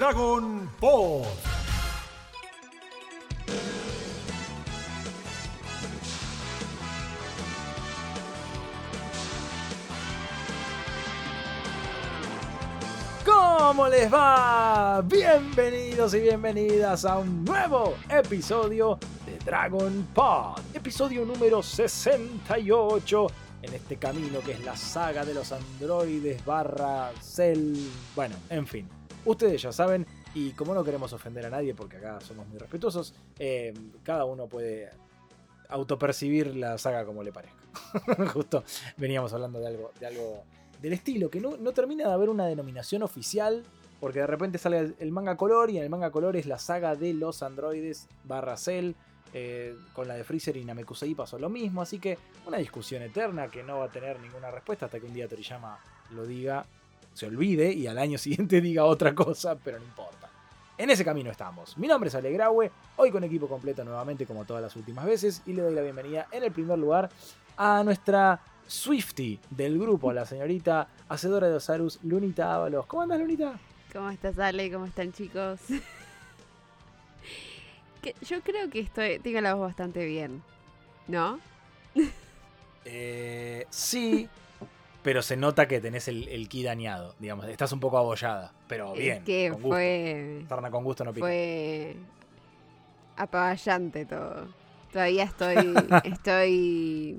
Dragon Ball. ¿Cómo les va? Bienvenidos y bienvenidas a un nuevo episodio de Dragon Pod. Episodio número 68 en este camino que es la saga de los androides barra Cell. Bueno, en fin. Ustedes ya saben, y como no queremos ofender a nadie porque acá somos muy respetuosos, eh, cada uno puede autopercibir la saga como le parezca. Justo veníamos hablando de algo, de algo del estilo, que no, no termina de haber una denominación oficial, porque de repente sale el, manga color y en el manga color es la saga de los androides barra Cell. eh, con la de Freezer y Namekusei pasó lo mismo, así que una discusión eterna que no va a tener ninguna respuesta hasta que un día Toriyama lo diga, se olvide y al año siguiente diga otra cosa, pero no importa. En ese camino estamos. Mi nombre es Ale Graue, hoy con equipo completo nuevamente como todas las últimas veces y le doy la bienvenida en el primer lugar a nuestra Swifty del grupo, la señorita hacedora de Osarus, Lunita Ábalos. ¿Cómo andas, Lunita? ¿Cómo estás, Ale? ¿Cómo están, chicos? Que yo creo que estoy, tengo la voz bastante bien, ¿no? Eh, sí, pero se nota que tenés el, el ki dañado, digamos. Estás un poco abollada, pero bien. es que con gusto. fue, Sarna con gusto no pica. fue apaballante todo. Todavía estoy, estoy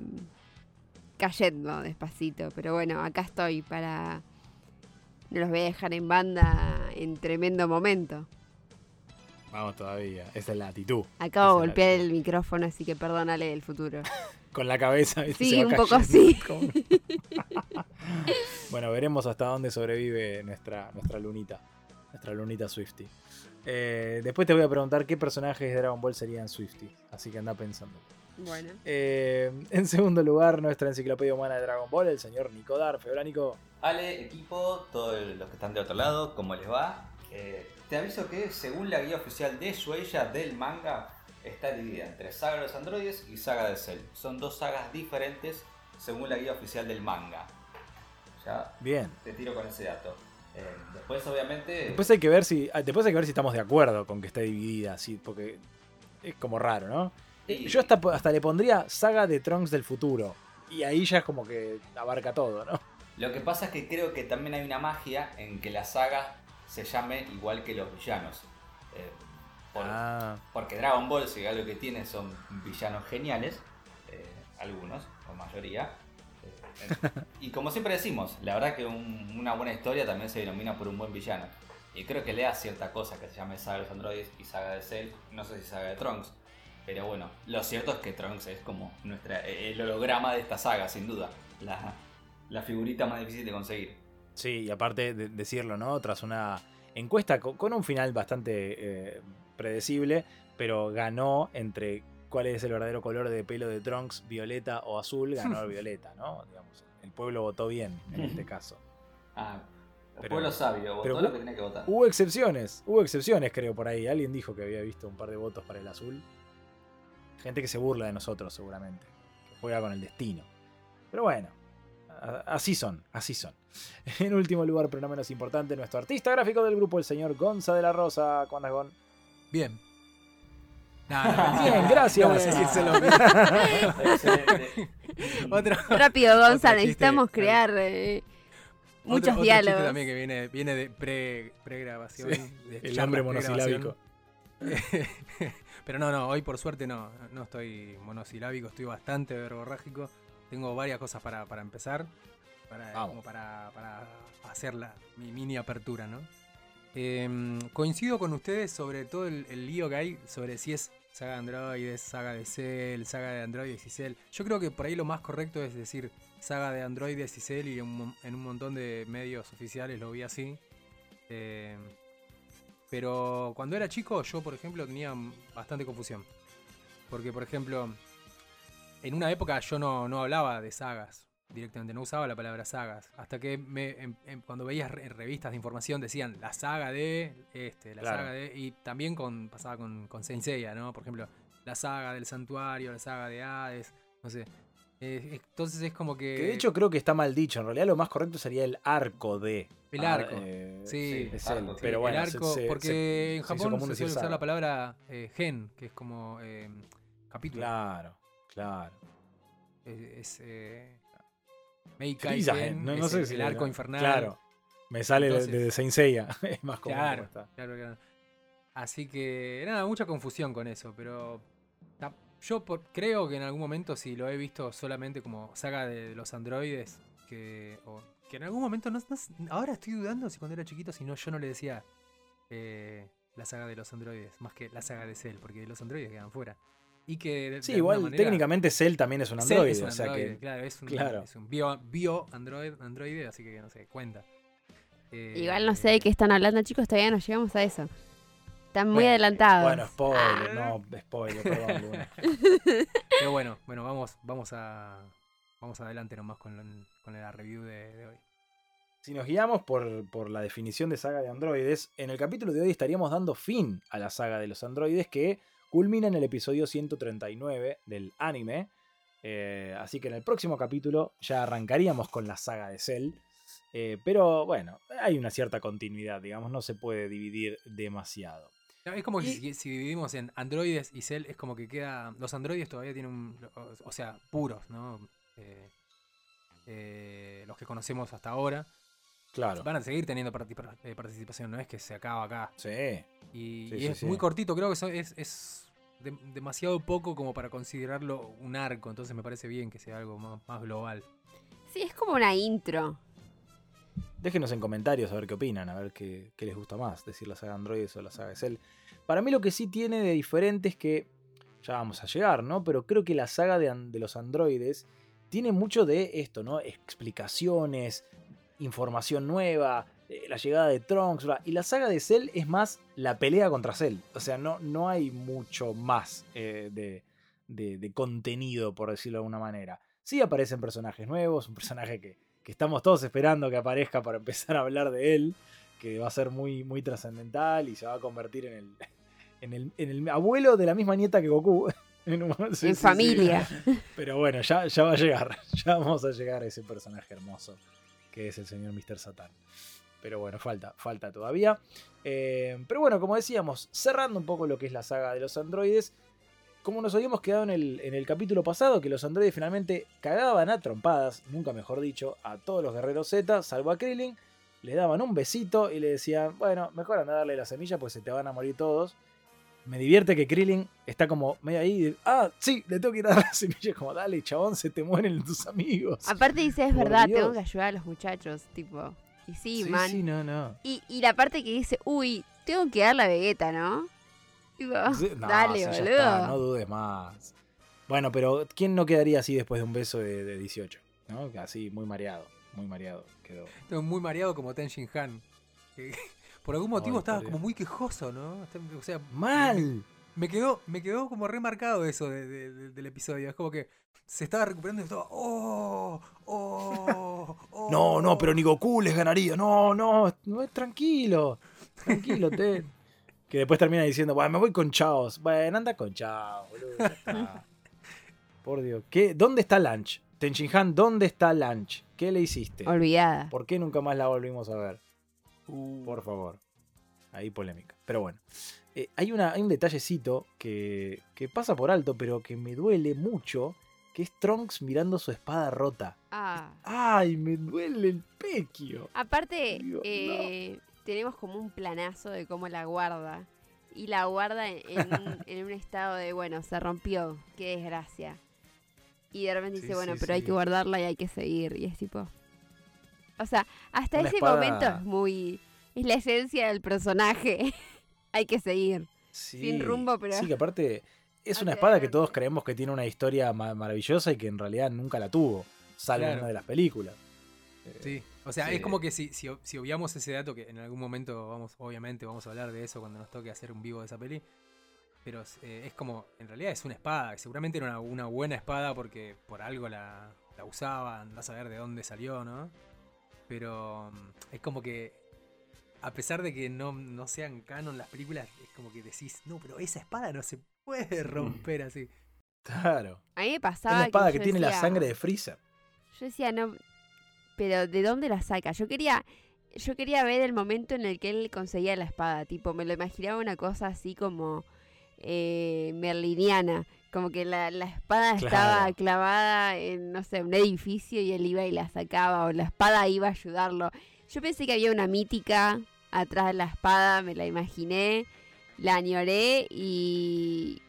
cayendo despacito, pero bueno, acá estoy para... No los voy a dejar en banda en tremendo momento. Vamos todavía, esa es la actitud. Acabo de golpear el micrófono, así que perdónale del futuro. Con la cabeza. ¿viste? Sí, Se va un poco así. Como- bueno, veremos hasta dónde sobrevive nuestra, nuestra lunita. Nuestra lunita Swifty. Eh, después te voy a preguntar qué personajes de Dragon Ball serían Swifty. Así que anda pensando. Bueno. Eh, en segundo lugar, nuestra enciclopedia humana de Dragon Ball, el señor Nico Darfe. Hola, Nico. Ale, equipo, todos los que están de otro lado, ¿cómo les va? Eh, te aviso que según la guía oficial de Shueisha del manga, está dividida entre Saga de los Androides y Saga de Cell. Son dos sagas diferentes según la guía oficial del manga. Ya Bien. te tiro con ese dato. Eh, después, obviamente, Después hay que ver si. ah, Después hay que ver si estamos de acuerdo con que esté dividida, así, porque es como raro, ¿no? Yo hasta, hasta le pondría saga de Trunks del futuro. Y ahí ya es como que abarca todo, ¿no? lo que pasa es que creo que también hay una magia en que la saga se llame igual que los villanos. Eh, por- Ah, Porque Dragon Ball, si algo que tiene, son villanos geniales. eh, algunos, o mayoría. eh, y como siempre decimos, la verdad que un- una buena historia también se denomina por un buen villano. Y creo que le da cierta cosa que se llame Saga de los Androides y Saga de Cell. No sé si Saga de Trunks. Pero bueno, lo cierto es que Trunks es como nuestra, eh, el holograma de esta saga, sin duda. La, la figurita más difícil de conseguir. sí, y aparte de decirlo, ¿no? Tras una encuesta co- con, un final bastante eh, predecible, pero ganó entre cuál es el verdadero color de pelo de Trunks, violeta o azul, ganó el violeta, ¿no? Digamos, el pueblo votó bien en este caso. Ah, el Pero- pueblo sabio, votó pero lo que tenía que votar. Hubo excepciones, hubo excepciones creo por ahí. Alguien dijo que había visto un par de votos para el azul. Gente que se burla de nosotros seguramente, que juega con el destino. Pero bueno, así son, así son. En último lugar, pero no menos importante, nuestro artista gráfico del grupo, el señor Gonza de la Rosa. ¿Cómo andas, Gon? Bien. No, Bien, gracias. No voy a decírselo bien. Excelente. Otro, Rápido, Gonza, chiste. necesitamos crear eh, muchos otro- otro diálogos. chiste también que viene, viene de pre, pregrabación. Sí, de El pregrabación. monosilábico. Pero no, no, hoy por suerte no, no estoy monosilábico, estoy bastante verborrágico. Tengo varias cosas para, para empezar, para, como para, para hacer la, mi mini apertura, ¿no? Em, coincido con ustedes sobre todo el, lío que hay sobre si es saga de androides, saga de Cell, saga de androides y Cell. Yo creo que por ahí lo más correcto es decir saga de androides y Cell y en un, mon- en un montón de medios oficiales lo vi así. Em, pero cuando era chico, yo, por ejemplo, tenía bastante confusión. Porque, por ejemplo, en una época yo no, no hablaba de sagas directamente, no usaba la palabra sagas. Hasta que me, em- cuando veías re- revistas de información decían la saga de este, la Claro. saga de. Y también con, pasaba con, con Saint Seiya, ¿no? Por ejemplo, la saga del santuario, la saga de Hades, no sé. Eh, entonces es como que. Que de hecho creo que está mal dicho. En realidad lo más correcto sería el arco de. El Ah, arco. eh, Sí, es arco, sí. Pero el bueno, se- arco, se- porque se- en Japón se suele usar saga. la palabra eh, gen, que es como eh, capítulo. Claro, claro. Es, es, Meikai Frieza, Gen no, no sé el, si el arco infernal. Claro. Me sale de- Entonces- de, Saint Seiya. Es más común. Claro, como está. claro, claro. Así que, nada, mucha confusión con eso, pero yo por- creo que en algún momento, si lo he visto solamente como saga de los androides, que, o- que en algún momento, no, ahora estoy dudando si cuando era chiquito, si no, yo no le decía eh, la saga de los androides, más que la saga de Cell, porque los androides quedan fuera. Y que de- Sí, igual manera- técnicamente Cell también es un androide. es un o sea que. claro, es un, claro. es un bio, bio android, androide, así que no sé, cuenta. Eh, Igual no sé de qué están hablando, chicos, todavía no llegamos a eso. Están muy Bueno, adelantados. Bueno, spoiler, Ah. no, spoiler, perdón, Luna. Pero bueno, bueno, vamos, vamos a. Vamos adelante nomás con, lo- con la review de, de hoy. Si nos guiamos por, por la definición de saga de androides, en el capítulo de hoy estaríamos dando fin a la saga de los androides que culmina en el episodio 139 del anime. Eh, así que en el próximo capítulo ya arrancaríamos con la saga de Cell. Eh, pero bueno, hay una cierta continuidad, digamos, no se puede dividir demasiado. Es como que Y- si, si dividimos en androides y cell, es como que queda. Los androides todavía tienen un. O, o sea, puros, ¿no? Eh, eh, los que conocemos hasta ahora. Claro. Van a seguir teniendo eh, participación, no es que se acaba acá. Sí. Y, Sí, y sí, es sí. muy cortito, creo que eso es, es de- demasiado poco como para considerarlo un arco, entonces me parece bien que sea algo más, más global. Sí, es como una intro. Déjenos en comentarios a ver qué opinan, a ver qué, qué les gusta más, decir la saga Androides o la saga de Cell. Para mí lo que sí tiene de diferente es que, ya vamos a llegar, ¿no? Pero creo que la saga de, de los androides tiene mucho de esto, ¿no? Explicaciones, información nueva, eh, la llegada de Trunks, bla. y la saga de Cell es más la pelea contra Cell. O sea, no, no hay mucho más eh, de, de- de contenido, por decirlo de alguna manera. Sí aparecen personajes nuevos, un personaje que, que estamos todos esperando que aparezca para empezar a hablar de él, que va a ser muy, muy trascendental y se va a convertir en el, en el, en el abuelo de la misma nieta que Goku. En, un- sí, en sí, sí. familia. Pero bueno, ya, ya va a llegar. Ya vamos a llegar a ese personaje hermoso que es el señor Mr. Satan. Pero bueno, falta, falta todavía. Eh, pero bueno, como decíamos, cerrando un poco lo que es la saga de los androides, como nos habíamos quedado en el, en el capítulo pasado, que los androides finalmente cagaban a trompadas, nunca mejor dicho, a todos los guerreros Z, salvo a Krillin, le daban un besito y le decían, bueno, mejor anda a la semilla, pues se te van a morir todos. Me divierte que Krillin está como medio ahí, de, ah, sí, le tengo que ir a dar la semilla, como dale, chabón, se te mueren tus amigos. Aparte dice, es Por verdad, Dios. tengo que ayudar a los muchachos, tipo. Y sí, man. sí, no, no. Y, y la parte que dice, uy, tengo que dar la Vegeta, ¿no? Tipo, Sí, no, dale, boludo. está, no dudes más. Bueno, pero ¿quién no quedaría así después de un beso de, de 18? ¿no? Así, muy mareado, muy mareado quedó. Estoy muy mareado como Tenshin Han. por algún motivo Ay, estaba por como muy quejoso, ¿no? O sea, ¡Mal! me quedó, me quedó como remarcado eso de- de- de- del episodio. Es como que se estaba recuperando y estaba. ¡Oh! ¡Oh! oh". No, no, pero ni Goku les ganaría. No, no, no tranquilo. Tranquilo, Ten. Que después termina diciendo, bueno, me voy con Chaos. Bueno, anda con Chaos, boludo. ya está. Por Dios. ¿Qué? ¿Dónde está Lunch? Tenshinhan, ¿dónde está Lunch? ¿Qué le hiciste? Olvidada. ¿Por qué nunca más la volvimos a ver? Uh, Por favor. Ahí polémica. Pero bueno. Eh, hay, una, hay un detallecito que, que pasa por alto, pero que me duele mucho, que es Trunks mirando su espada rota. Ah. ¡Ay, me duele el pequio! Aparte, Dios, eh, tenemos como un planazo de cómo la guarda. Y la guarda en, en un, en un estado de, bueno, se rompió, qué desgracia. Y de repente Sí, dice, bueno, sí, pero hay que guardarla y hay que seguir. Y es tipo... O sea, hasta Una ese espada- momento es muy... Es la esencia del personaje. hay que seguir. Sí, Sin rumbo, pero- Sí, que aparte es una espada que todos creemos que tiene una historia ma- maravillosa y que en realidad nunca la tuvo, salvo en una de las películas. Eh, Sí, o sea, Sí. es como que si, si, si obviamos ese dato, que en algún momento vamos, obviamente vamos a hablar de eso cuando nos toque hacer un vivo de esa peli, pero eh, es como, en realidad es una espada, seguramente era una, una buena espada porque por algo la, la usaban, andás a ver de dónde salió, ¿no? Pero mm, es como que, a pesar de que no, no sean canon las películas, es como que decís, no, pero esa espada no se puede romper así. Claro. A mí me Es pasaba la espada que, tiene la sangre de Freezer. Yo decía, no, pero ¿de dónde la saca? Yo quería, yo quería ver el momento en el que él conseguía la espada, tipo, me lo imaginaba una cosa así como eh, merliniana, como que la, la espada estaba clavada en, no sé, un edificio y él iba y la sacaba, o la espada iba a ayudarlo. Yo pensé que había una mítica atrás de la espada, me la imaginé, la añoré y...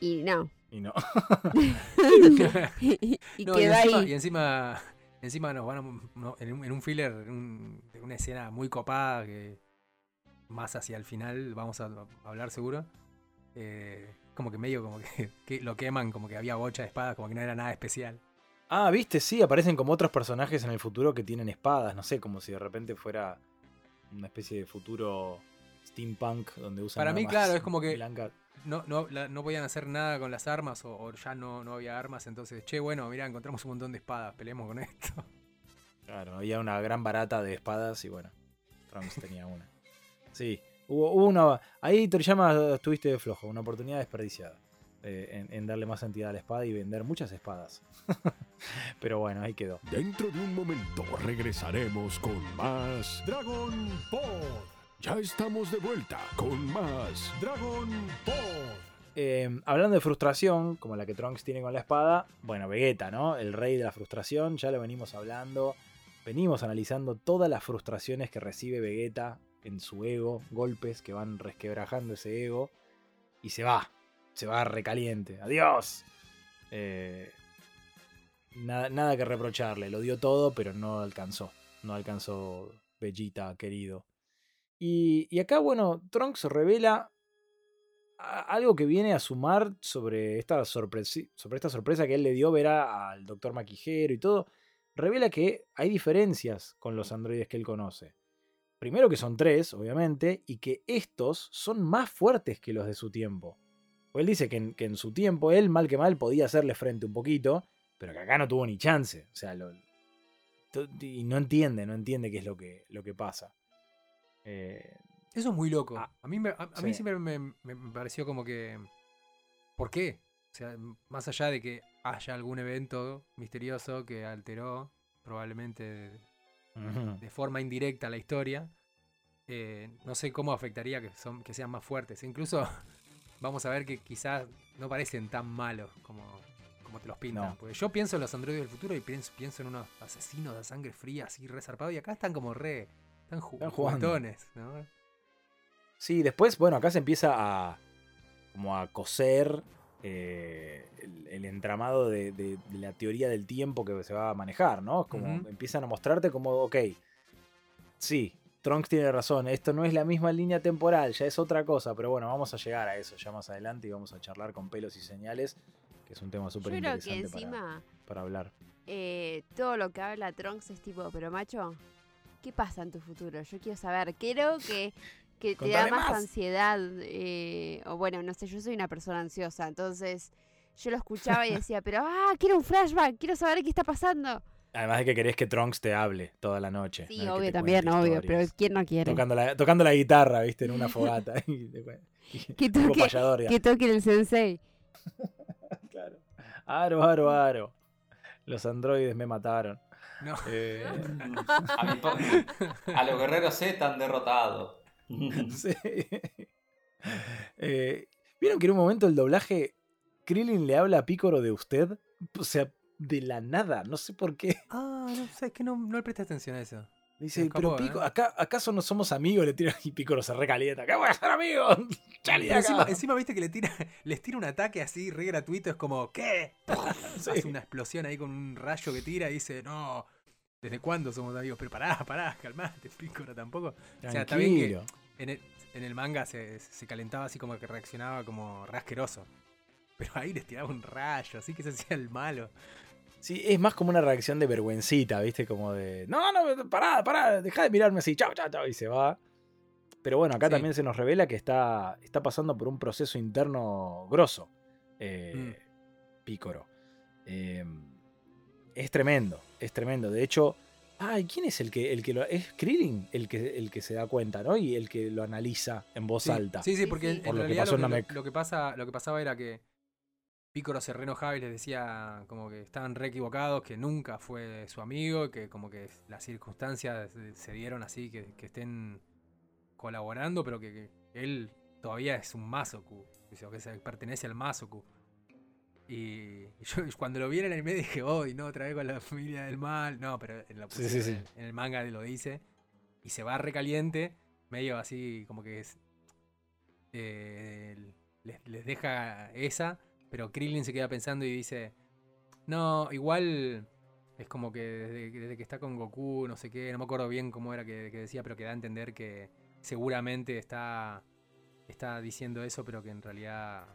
Y no. Y no. y y No, y encima, ahí. y encima, encima nos van a, en, un, en un filler, un- de una escena muy copada que más hacia el final vamos a, a hablar seguro. eh, como que medio como que, que lo queman, como que había bocha de espadas, como que no era nada especial. Ah, viste, sí, aparecen como otros personajes en el futuro que tienen espadas. No sé, como si de repente fuera una especie de futuro steampunk donde usan. Para mí, claro, es como que- blancas. No, no, la- no podían hacer nada con las armas o, o ya no, no había armas, entonces, che, bueno, mira, encontramos un montón de espadas, peleemos con esto. Claro, había una gran barata de espadas y bueno, Trunks tenía una. Sí, hubo, hubo una. Ahí Toriyama estuviste flojo, una oportunidad desperdiciada eh, en, en darle más entidad a la espada y vender muchas espadas. Pero bueno, ahí quedó. Dentro de un momento regresaremos con más Dragon Ball. Ya estamos de vuelta con más Dragon Ball. Eh, hablando de frustración, como la que Trunks tiene con la espada, bueno, Vegeta, ¿no? El rey de la frustración, ya lo venimos hablando, venimos analizando todas las frustraciones que recibe Vegeta en su ego, golpes que van resquebrajando ese ego, y se va, se va recaliente, adiós. Eh, nada, nada que reprocharle, lo dio todo, pero no alcanzó, no alcanzó Vegeta, querido. Y, y acá, bueno, Trunks revela algo que viene a sumar sobre esta, sobre esta sorpresa que él le dio ver al doctor Maquijero y todo. Revela que hay diferencias con los androides que él conoce. Primero que son tres, obviamente, y que estos son más fuertes que los de su tiempo. Pues él dice que en, que en su tiempo él, mal que mal, podía hacerle frente un poquito, pero que acá no tuvo ni chance. O sea, lo- y no entiende, no entiende qué es lo que, lo que pasa. Eh, Eso es muy loco. Ah, a mí, me, a, a mí sí. siempre me, me- pareció como que... ¿Por qué? O sea, más allá de que haya algún evento misterioso que alteró probablemente de, forma indirecta la historia, eh, no sé cómo afectaría que, son, que sean más fuertes. Incluso vamos a ver que quizás no parecen tan malos como, como te los pintan. No. Porque yo pienso en los androides del futuro y pienso, pienso en unos asesinos de sangre fría así resarpados y acá están como re... Están, ju- Están jugando. juguetones, ¿no? Sí, después, bueno, acá se empieza a como a coser eh, el, entramado de, de- de la teoría del tiempo que se va a manejar, ¿no? Como Ujú. empiezan a mostrarte como, ok, sí, Trunks tiene razón, esto no es la misma línea temporal, ya es otra cosa, pero bueno, vamos a llegar a eso ya más adelante y vamos a charlar con pelos y señales, que es un tema súper interesante para, encima para hablar. eh, todo lo que habla Trunks es tipo, pero macho, ¿qué pasa en tu futuro? Yo quiero saber. Creo que, que te da más. ansiedad. eh, o bueno, no sé, yo soy una persona ansiosa, entonces yo lo escuchaba y decía, pero ah, quiero un flashback, quiero saber qué está pasando. Además de que querés que Trunks te hable toda la noche. Sí, no obvio, también, obvio, pero. ¿quién no quiere? Tocando la, tocando la guitarra, viste, en una fogata. Que toque, que toque el sensei. Claro. Aro, aro, aro. Los androides me mataron. No. Eh, A, mi po- a los guerreros Z han derrotado. sí. Eh, ¿Vieron que en un momento el doblaje Krillin le habla a Picoro de usted? O sea, de la nada, no sé por qué. Ah, no sé, es que no, no le presté atención a eso. Dice, escapó, pero Pico, ¿eh? acá, ¿acaso no somos amigos? Le tira y Picoro se recalienta. ¿Qué voy a ser amigos? Encima, encima viste que le tira, les tira un ataque así re gratuito, es como, ¿qué? Sí. Hace una explosión ahí con un rayo que tira y dice, no, ¿desde cuándo somos amigos? Pero pará, pará, calmate, Pícoro tampoco. O sea, está bien que- Tranquilo. En el, en el manga se, se calentaba así como que reaccionaba como rasqueroso. Pero ahí les tiraba un rayo, así que se hacía el malo. Sí, es más como una reacción de vergüencita, ¿viste? Como de, no, no, pará, pará, deja de mirarme así, chao, chao, chao, y se va. Pero bueno, acá Sí. también se nos revela que está, está pasando por un proceso interno grosso, eh, Mm. Pícoro. Eh, es tremendo, es tremendo. De hecho, ay, ¿quién es el que, el que lo... Es Krillin el que, el que se da cuenta, ¿no? Y el que lo analiza en voz Sí, alta. sí, sí, porque sí. en Por lo que realidad pasó en lo, que, Namek. lo que pasa, lo que pasaba era que Picoro se re enojaba y les decía como que estaban re equivocados, que nunca fue su amigo, que como que las circunstancias se- dieron así, que, que estén colaborando, pero que, que él todavía es un Masoku, o que se pertenece al Masoku. Y yo cuando lo vi en el anime dije, oh, y no, otra vez con la familia del mal. No, pero en, la Sí, sí, sí. en el manga lo dice. Y se va recaliente, medio así como que es, eh, les, les deja esa, pero Krillin se queda pensando y dice, no, igual es como que desde, desde que está con Goku, no sé qué, no me acuerdo bien cómo era que, que decía, pero que da a entender que seguramente está, está diciendo eso, pero que en realidad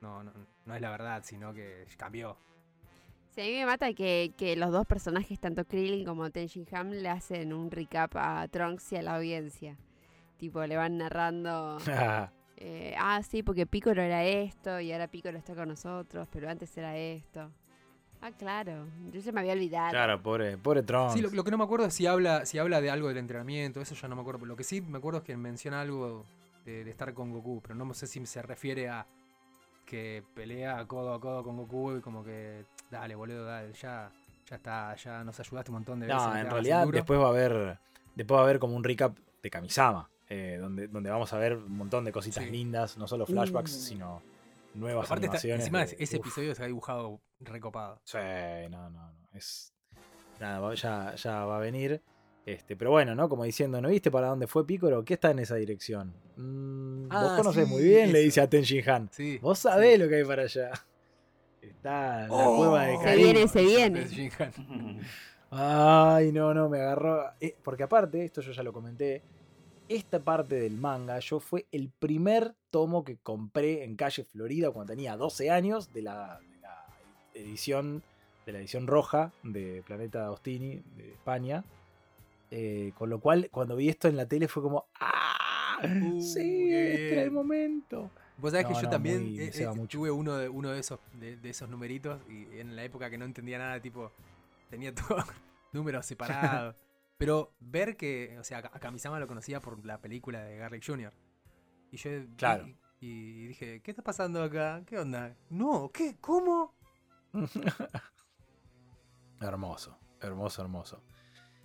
no, no, no es la verdad, sino que cambió. Sí, a mí me mata que, que los dos personajes, tanto Krillin como Tenshin Han, le hacen un recap a Trunks y a la audiencia. Tipo, le van narrando, eh, ah, sí, porque Piccolo era esto y ahora Piccolo está con nosotros, pero antes era esto. Ah, claro, yo se me había olvidado. claro, pobre, pobre Trunks. Sí, lo, lo que no me acuerdo es si habla, si habla de algo del entrenamiento, eso ya no me acuerdo. Lo que sí me acuerdo es que menciona algo de, de estar con Goku, pero no sé si se refiere a que pelea codo a codo con Goku y como que, dale, boludo, dale, ya, ya está, ya nos ayudaste un montón de veces. No, en realidad después va a haber después va a haber como un recap de Kamisama, eh, donde, donde vamos a ver un montón de cositas Sí. lindas, no solo flashbacks, sino nuevas Aparte, está- animaciones. encima de- ese uf, episodio se ha dibujado recopado. Sí, no, no, no. Es. Nada, ya, ya va a venir. Este, pero bueno, ¿no? Como diciendo, ¿no viste para dónde fue Picoro? ¿Qué está en esa dirección? Mm, vos Ah, conocés sí, muy bien, le dice a Tenshin Han. Sí. Vos sabés lo que hay para allá. Está en la Oh, cueva de Se Karin. viene, se viene. Ay, no, no, me agarró. Eh, porque aparte, esto yo ya lo comenté. Esta parte del manga, yo fue el primer tomo que compré en calle Florida cuando tenía 12 años de la, de la edición de la edición roja de Planeta Ostini de España. Eh, con lo cual, cuando vi esto en la tele fue como ¡Ah! Uh, sí, este era el momento. Vos sabés que yo no, también muy- eh, eh, tuve uno de, uno de esos de, de esos numeritos y en la época que no entendía nada, tipo, tenía todos números separados. Pero ver que, o sea, a Kamisama lo conocía por la película de Garlic Jr. Y yo vi- Claro. y, y dije, ¿qué está pasando acá? ¿Qué onda? No, ¿qué? ¿Cómo? Hermoso, hermoso, hermoso.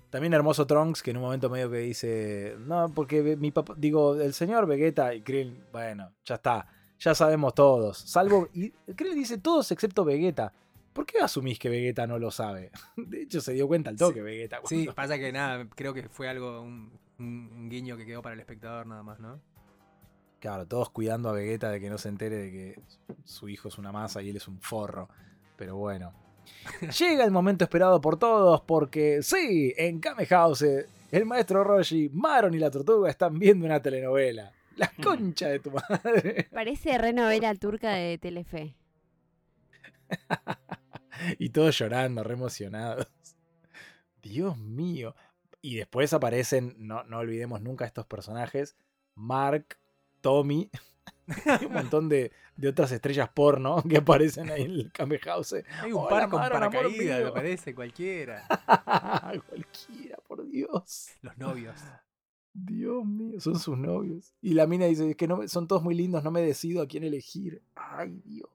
También hermoso Trunks que en un momento medio que dice, no, porque mi papá, digo, el señor Vegeta y Krillin, bueno, ya está, ya sabemos todos, salvo, y Krillin dice todos excepto Vegeta. ¿Por qué asumís que Vegeta no lo sabe? De hecho se dio cuenta al toque Sí. Vegeta. Sí, cuando- pasa que nada, creo que fue algo, un, un- un guiño que quedó para el espectador nada más, ¿no? Claro, todos cuidando a Vegeta de que no se entere de que su hijo es una masa y él es un forro. Pero bueno. Llega el momento esperado por todos porque sí, en Kame House, el maestro Roshi, Maron y la tortuga están viendo una telenovela. La concha de tu madre. Parece renovela turca de Telefe. y todos llorando, re emocionados. Dios mío. Y después aparecen, no, no olvidemos nunca estos personajes, Mark, Tommy, y un montón de, de otras estrellas porno que aparecen ahí en el Kame House. Hay un par con amor paracaídas, me mío. parece, cualquiera. Cualquiera, por Dios. Los novios. Dios mío, son sus novios. Y la mina dice, es que no, son todos muy lindos, no me decido a quién elegir. Ay, Dios.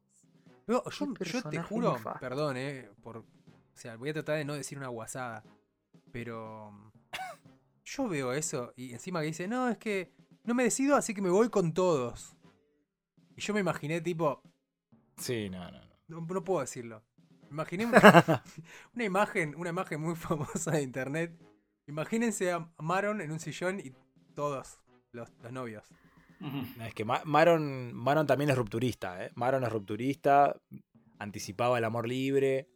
No, yo, yo te juro, nefasto. perdón, eh, por, o sea, voy a tratar de no decir una guasada, pero mm, yo veo eso y encima que dice, no, es que no me decido, así que me voy con todos. Y yo me imaginé tipo, Sí, no, no, no. no, no puedo decirlo. Me imaginé una, una imagen, una imagen muy famosa de internet. Imagínense a Maron en un sillón y todos los, los novios. Es que Ma- Maron, Maron también es rupturista, ¿eh? Maron es rupturista, anticipaba el amor libre.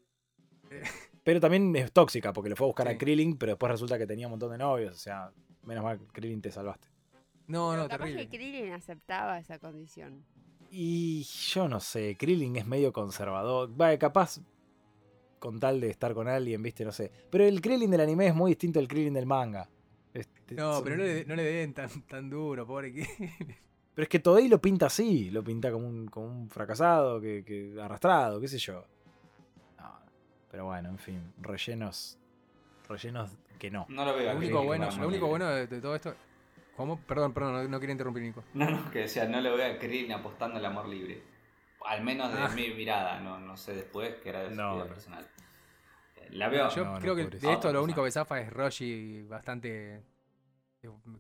Pero también es tóxica porque le fue a buscar Sí. a Krillin, pero después resulta que tenía un montón de novios. O sea, menos mal, Krillin te salvaste. No, Pero no, capaz terrible. que Krillin aceptaba esa condición. Y yo no sé, Krillin es medio conservador. Vale, capaz con tal de estar con alguien, viste, no sé. Pero el Krillin del anime es muy distinto al Krillin del manga. Este, No, son- pero no le, no le den tan, tan duro, pobre que. Pero es que Toei lo pinta así, lo pinta como un, como un fracasado, que, que arrastrado, qué sé yo. No, pero bueno, en fin, rellenos. Rellenos que no. No lo veo. Lo a único bueno, lo único bueno de, de todo esto. ¿Cómo? Perdón, perdón, no, no quería interrumpir, Nico. No, no, que decía, no lo veo a Krillin apostando al amor libre. al menos de Ah. mi mirada, no, no sé después, que era de su No, vida no. personal. Eh, La veo. Yo No, no, creo que de esto lo único que zafa es Roshi bastante.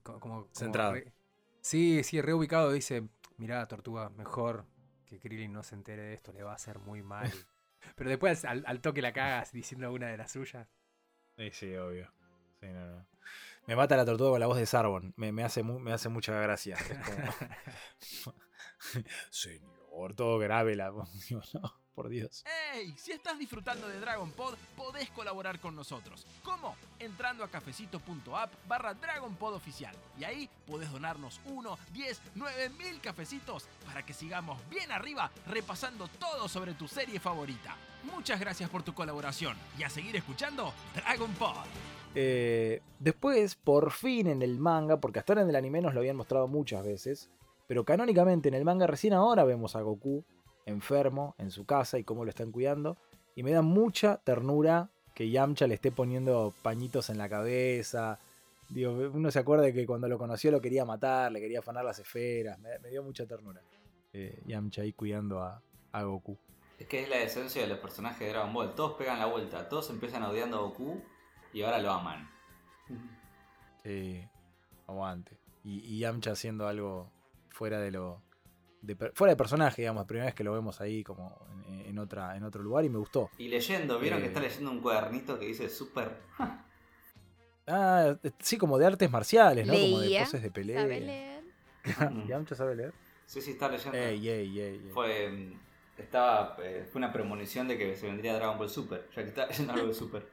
Co- como, como Centrado. re- sí, sí, reubicado. Dice: Mirá, Tortuga, mejor que Krillin no se entere de esto, le va a hacer muy mal. Pero después al, al toque la cagas diciendo una de las suyas. Sí, sí, obvio. Sí, no, no. Me mata la tortuga con la voz de Sarbon. Me, me hace, mu- me hace mucha gracia. Es como- Señor, todo grave la no, por Dios. ¡Ey! Si estás disfrutando de Dragon Pod, podés colaborar con nosotros. ¿Cómo? Entrando a cafecito.app barra Dragon Pod oficial. Y ahí podés donarnos 1, 10, 9 mil cafecitos para que sigamos bien arriba repasando todo sobre tu serie favorita. Muchas gracias por tu colaboración y a seguir escuchando Dragon Pod. Eh, después, por fin en el manga, porque hasta ahora en el anime nos lo habían mostrado muchas veces, pero canónicamente en el manga recién ahora vemos a Goku enfermo en su casa y cómo lo están cuidando. Y me da mucha ternura que Yamcha le esté poniendo pañitos en la cabeza. Digo, uno se acuerda de que cuando lo conoció lo quería matar, le quería afanar las esferas. Me, me dio mucha ternura. eh, Yamcha ahí cuidando a, a Goku. Es que es la esencia de los personajes de Dragon Ball. Todos pegan la vuelta, todos empiezan odiando a Goku y ahora lo aman. Sí, aguante. Y, y Yamcha haciendo algo fuera de lo. De fuera de personaje, digamos, primera vez que lo vemos ahí como en, en otra, en otro lugar y me gustó. Y leyendo, ¿vieron Eh. que está leyendo un cuadernito que dice super? Ah, eh, sí, como de artes marciales, ¿no? Como de poses de pelea. ¿Sabe leer? Yamcha sabe leer. Sí, sí, está leyendo. Ey, ey, ey, ey. Fue, estaba, eh, fue una premonición de que se vendría Dragon Ball Super, ya que está leyendo algo de Super.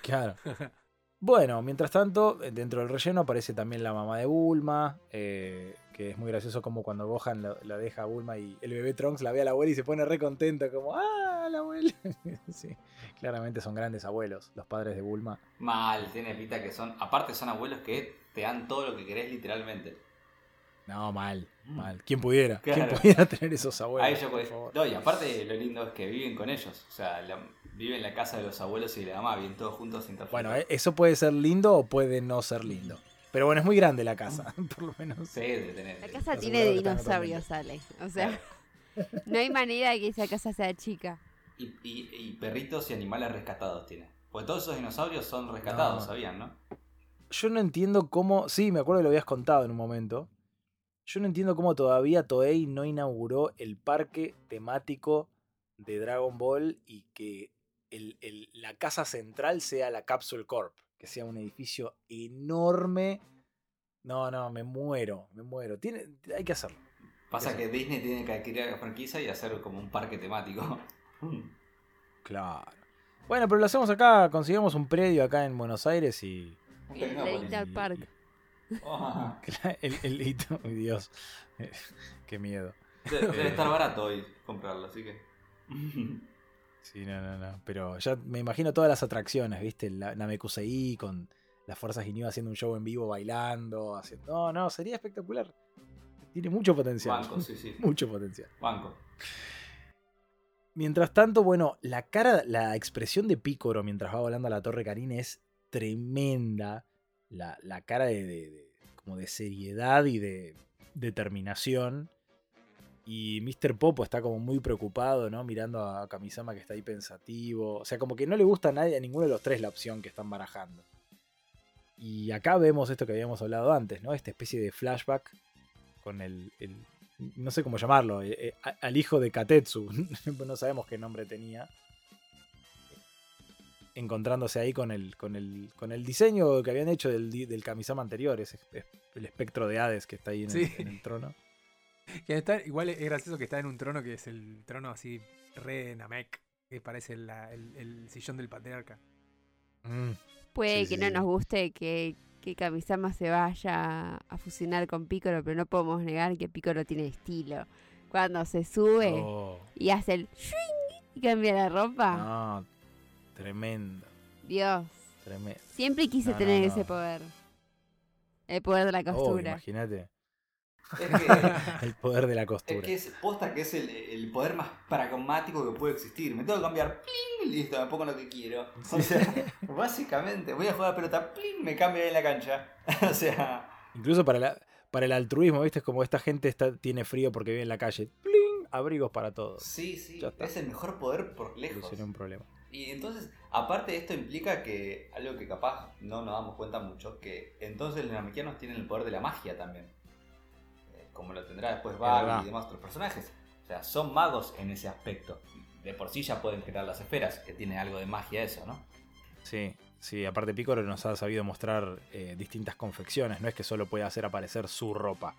Claro. Bueno, mientras tanto, eh, dentro del relleno aparece también la mamá de Bulma, eh, que es muy gracioso como cuando Gohan la, la deja a Bulma y el bebé Trunks la ve a la abuela y se pone re contento, como, ¡ah, la abuela! sí, claramente son grandes abuelos, los padres de Bulma. Mal, tiene pinta que son, aparte son abuelos que te dan todo lo que querés literalmente. No, mal. Mal. ¿Quién pudiera? ¿Quién pudiera tener esos abuelos? Ahí yo por pues, favor? no, y aparte lo lindo es que viven con ellos, o sea, la- viven en la casa de los abuelos y de la mamá, viven todos juntos sin Bueno, eh, eso puede ser lindo o puede no ser lindo. Pero bueno, es muy grande la casa, por lo menos. Sí, de tener. La casa tiene de dinosaurios, Ale. O sea, no hay manera de que esa casa sea chica. Y, y- y perritos y animales rescatados tiene. Porque todos esos dinosaurios son rescatados, No. ¿sabían, no? Yo no entiendo cómo. Sí, me acuerdo que lo habías contado en un momento. Yo no entiendo cómo todavía Toei no inauguró el parque temático de Dragon Ball y que el- el- la casa central sea la Capsule Corp. Que sea un edificio enorme. No, no, me muero, me muero. Tiene, hay que hacerlo. Pasa que Disney tiene que adquirir la franquicia y hacer como un parque temático. Claro. Bueno, pero lo hacemos acá, conseguimos un predio acá en Buenos Aires y. El Park. Oh, El, el hito, Dios. Qué miedo. debe, debe estar barato hoy comprarlo, así que. Sí, no, no, no. Pero ya me imagino todas las atracciones, ¿viste? La Namekusei con las fuerzas Ginyu haciendo un show en vivo, bailando. Haciendo... No, no, sería espectacular. Tiene mucho potencial. Banco, sí, sí. Mucho potencial. Banco. Mientras tanto, bueno, la cara, la expresión de Picoro mientras va volando a la Torre Karin es tremenda. La, la cara de, como de seriedad y de determinación. Y Mr. Popo está como muy preocupado, ¿no? Mirando a Kamisama que está ahí pensativo. O sea, como que no le gusta a nadie, a ninguno de los tres la opción que están barajando. Y acá vemos esto que habíamos hablado antes, ¿no? Esta especie de flashback con el, no sé cómo llamarlo, eh, eh, al hijo de Katetsu, no sabemos qué nombre tenía, encontrándose ahí con el, con el, con el diseño que habían hecho del, del Kamisama anterior, ese es- el espectro de Hades que está ahí en, el- Sí. en el trono. Que está, igual es gracioso que está en un trono que es el trono así re Namek, que parece la- el, el sillón del patriarca. Mm, Puede Sí, que sí, no nos guste que, que Kamisama se vaya a fusionar con Piccolo, pero no podemos negar que Piccolo tiene estilo. Cuando se sube oh, y hace el y cambia la ropa. no, tremendo, Dios. tremendo. Siempre quise No, no, tener no. ese poder. El poder de la Oh, costura. imagínate, Es que, el poder de la es costura. que es posta que es el, el poder más pragmático que puede existir. Me tengo que cambiar, ¡pling! y listo, me pongo lo que quiero. O sea, básicamente, voy a jugar a la pelota, ¡pling! me cambio ahí en la cancha. o sea, Incluso para, la, para el altruismo, ¿viste? Es como esta gente está, tiene frío porque vive en la calle. ¡Pling! abrigos para todos. Sí, sí, Ya está. es el mejor poder por lejos. Solucioné un problema. Y entonces, aparte de esto implica que, algo que capaz no nos damos cuenta mucho, que entonces los namekianos tienen el poder de la magia también. Eh, como lo tendrá después. Bali y demás otros personajes. O sea, son magos en ese aspecto. De por sí ya pueden crear las esferas, que tiene algo de magia eso, ¿no? Sí, sí, aparte Picoro nos ha sabido mostrar eh, distintas confecciones, no es que solo puede hacer aparecer su ropa.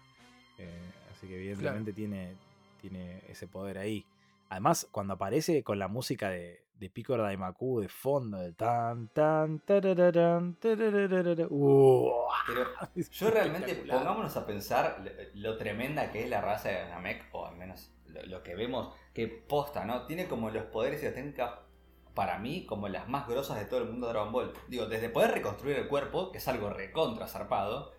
Eh, así que evidentemente tiene, tiene ese poder ahí. Además, cuando aparece con la música de, de Picoro Daimaku de fondo, del tan, tan, tarararán, tarararara, ¡uh! Pero yo realmente, pongámonos a pensar lo, lo tremenda que es la raza de Namek, o al menos lo, lo que vemos, que posta, ¿no? Tiene como los poderes y las técnicas, para mí, como las más grosas de todo el mundo de Dragon Ball. Digo, desde poder reconstruir el cuerpo, que es algo recontra zarpado,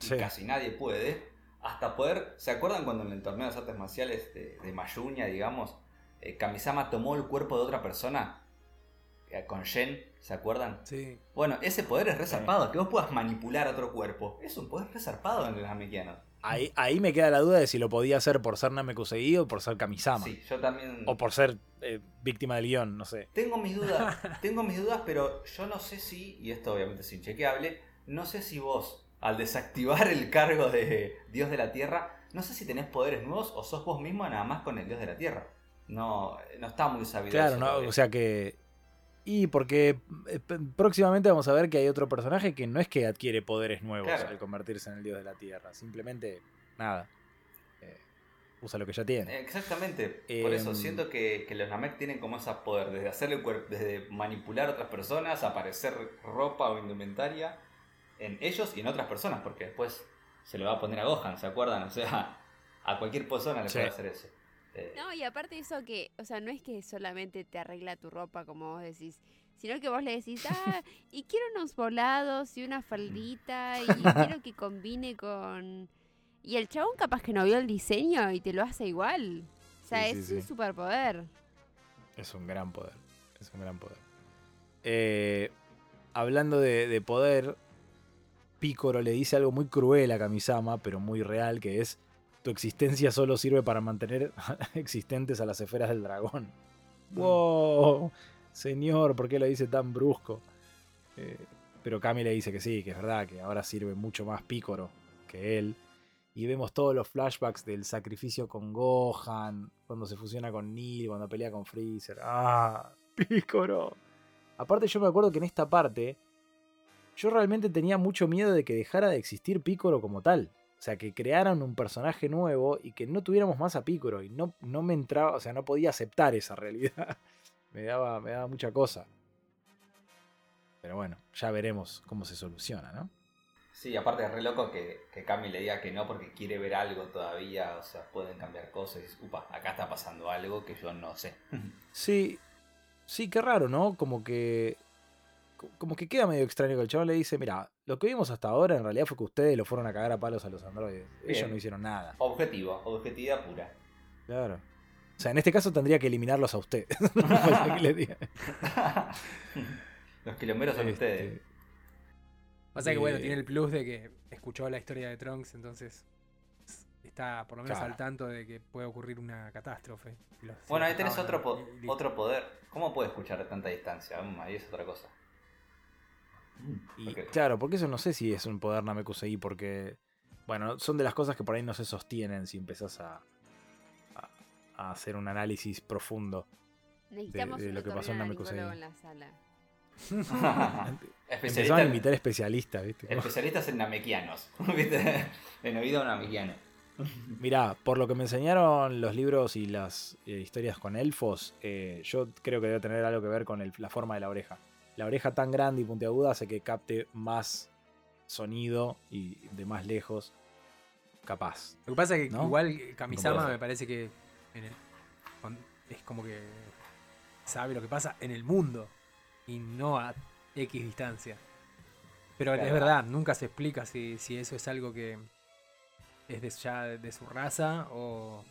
y Sí. casi nadie puede, hasta poder. ¿Se acuerdan cuando en el torneo de las artes marciales de, de Mayuña, digamos, eh, Kamisama tomó el cuerpo de otra persona? Eh, Con Shen, ¿se acuerdan? Sí. Bueno, ese poder es resarpado, que vos puedas manipular otro cuerpo. Es un poder resarpado en los namekianos. Ahí, ahí me queda la duda de si lo podía hacer por ser Namekusei o por ser Kamisama. Sí, yo también. O por ser eh, víctima del guion, no sé. Tengo mis dudas, tengo mis dudas, pero yo no sé si, y esto obviamente es inchequeable, no sé si vos, al desactivar el cargo de Dios de la Tierra, no sé si tenés poderes nuevos o sos vos mismo nada más con el Dios de la Tierra. No, no está muy sabido. Claro, eso ¿no? o sea que. Y porque eh, próximamente vamos a ver que hay otro personaje que no es que adquiere poderes nuevos Claro. al convertirse en el dios de la tierra. Simplemente, nada. eh, usa lo que ya tiene. Exactamente, por eso Em, siento que, que los Namek tienen como ese poder, desde hacerle desde manipular a otras personas, aparecer ropa o indumentaria en ellos y en otras personas, porque después se lo va a poner a Gohan, ¿se acuerdan? O sea, a cualquier persona le Sí. puede hacer eso. Eh, No, y aparte eso que, o sea, no es que solamente te arregla tu ropa, como vos decís, sino que vos le decís, ah, y quiero unos volados y una faldita, y quiero que combine con... Y el chabón capaz que no vio el diseño y te lo hace igual. O sea, Sí, es sí. un superpoder. Es un gran poder. Es un gran poder. Eh, hablando de, de poder, Picoro le dice algo muy cruel a Kamisama, pero muy real, que es tu existencia solo sirve para mantener existentes a las esferas del dragón. ¡Wow! Señor, ¿por qué lo dice tan brusco? Eh, pero Kami le dice que sí, que es verdad, que ahora sirve mucho más Picoro que él. Y vemos todos los flashbacks del sacrificio con Gohan, cuando se fusiona con Neil, cuando pelea con Freezer. ¡Ah! ¡Picoro! Aparte, yo me acuerdo que en esta parte, yo realmente tenía mucho miedo de que dejara de existir Picoro como tal. O sea, que crearan un personaje nuevo y que no tuviéramos más a Picoro. Y no, no me entraba, o sea, no podía aceptar esa realidad. me, daba, me daba mucha cosa. Pero bueno, ya veremos cómo se soluciona, ¿no? Sí, aparte es re loco que, que Cami le diga que no porque quiere ver algo todavía, o sea, pueden cambiar cosas. y Upa, acá está pasando algo que yo no sé. Sí, sí, qué raro, ¿no? Como que. Co- Como que queda medio extraño que el chabón le dice, mira, lo que vimos hasta ahora en realidad fue que ustedes lo fueron a cagar a palos a los androides. Ellos Bien. no hicieron nada. Objetivo, objetividad pura. Claro. O sea, en este caso tendría que eliminarlos a ustedes. Los quilomberos son Este, ustedes. Pasa que bueno, Eh, tiene el plus de que escuchó la historia de Trunks, entonces está por lo menos Claro. al tanto de que puede ocurrir una catástrofe. Los- Bueno, ahí tenés otro, po- otro poder. ¿Cómo puede escuchar a tanta distancia? Ahí es otra cosa. Y claro, porque eso no sé si es un poder Namekusei, porque. Bueno, son de las cosas que por ahí no se sostienen si empezás a, a, a hacer un análisis profundo. Necesitamos de lo que pasó en Namekusei. en la sala. Empezaban a invitar especialistas, ¿viste? Especialistas en namequianos. ¿Viste? En oído namequiano. Mirá, por lo que me enseñaron los libros y las eh, historias con elfos, eh, yo creo que debe tener algo que ver con el- la forma de la oreja. La oreja tan grande y puntiaguda hace que capte más sonido y de más lejos capaz. Lo que pasa es que ¿No? igual Kamisama me parece que en el- con- es como que sabe lo que pasa en el mundo y no a X distancia. Pero es verdad, nunca se explica si, si eso es algo que es de, ya de su raza o,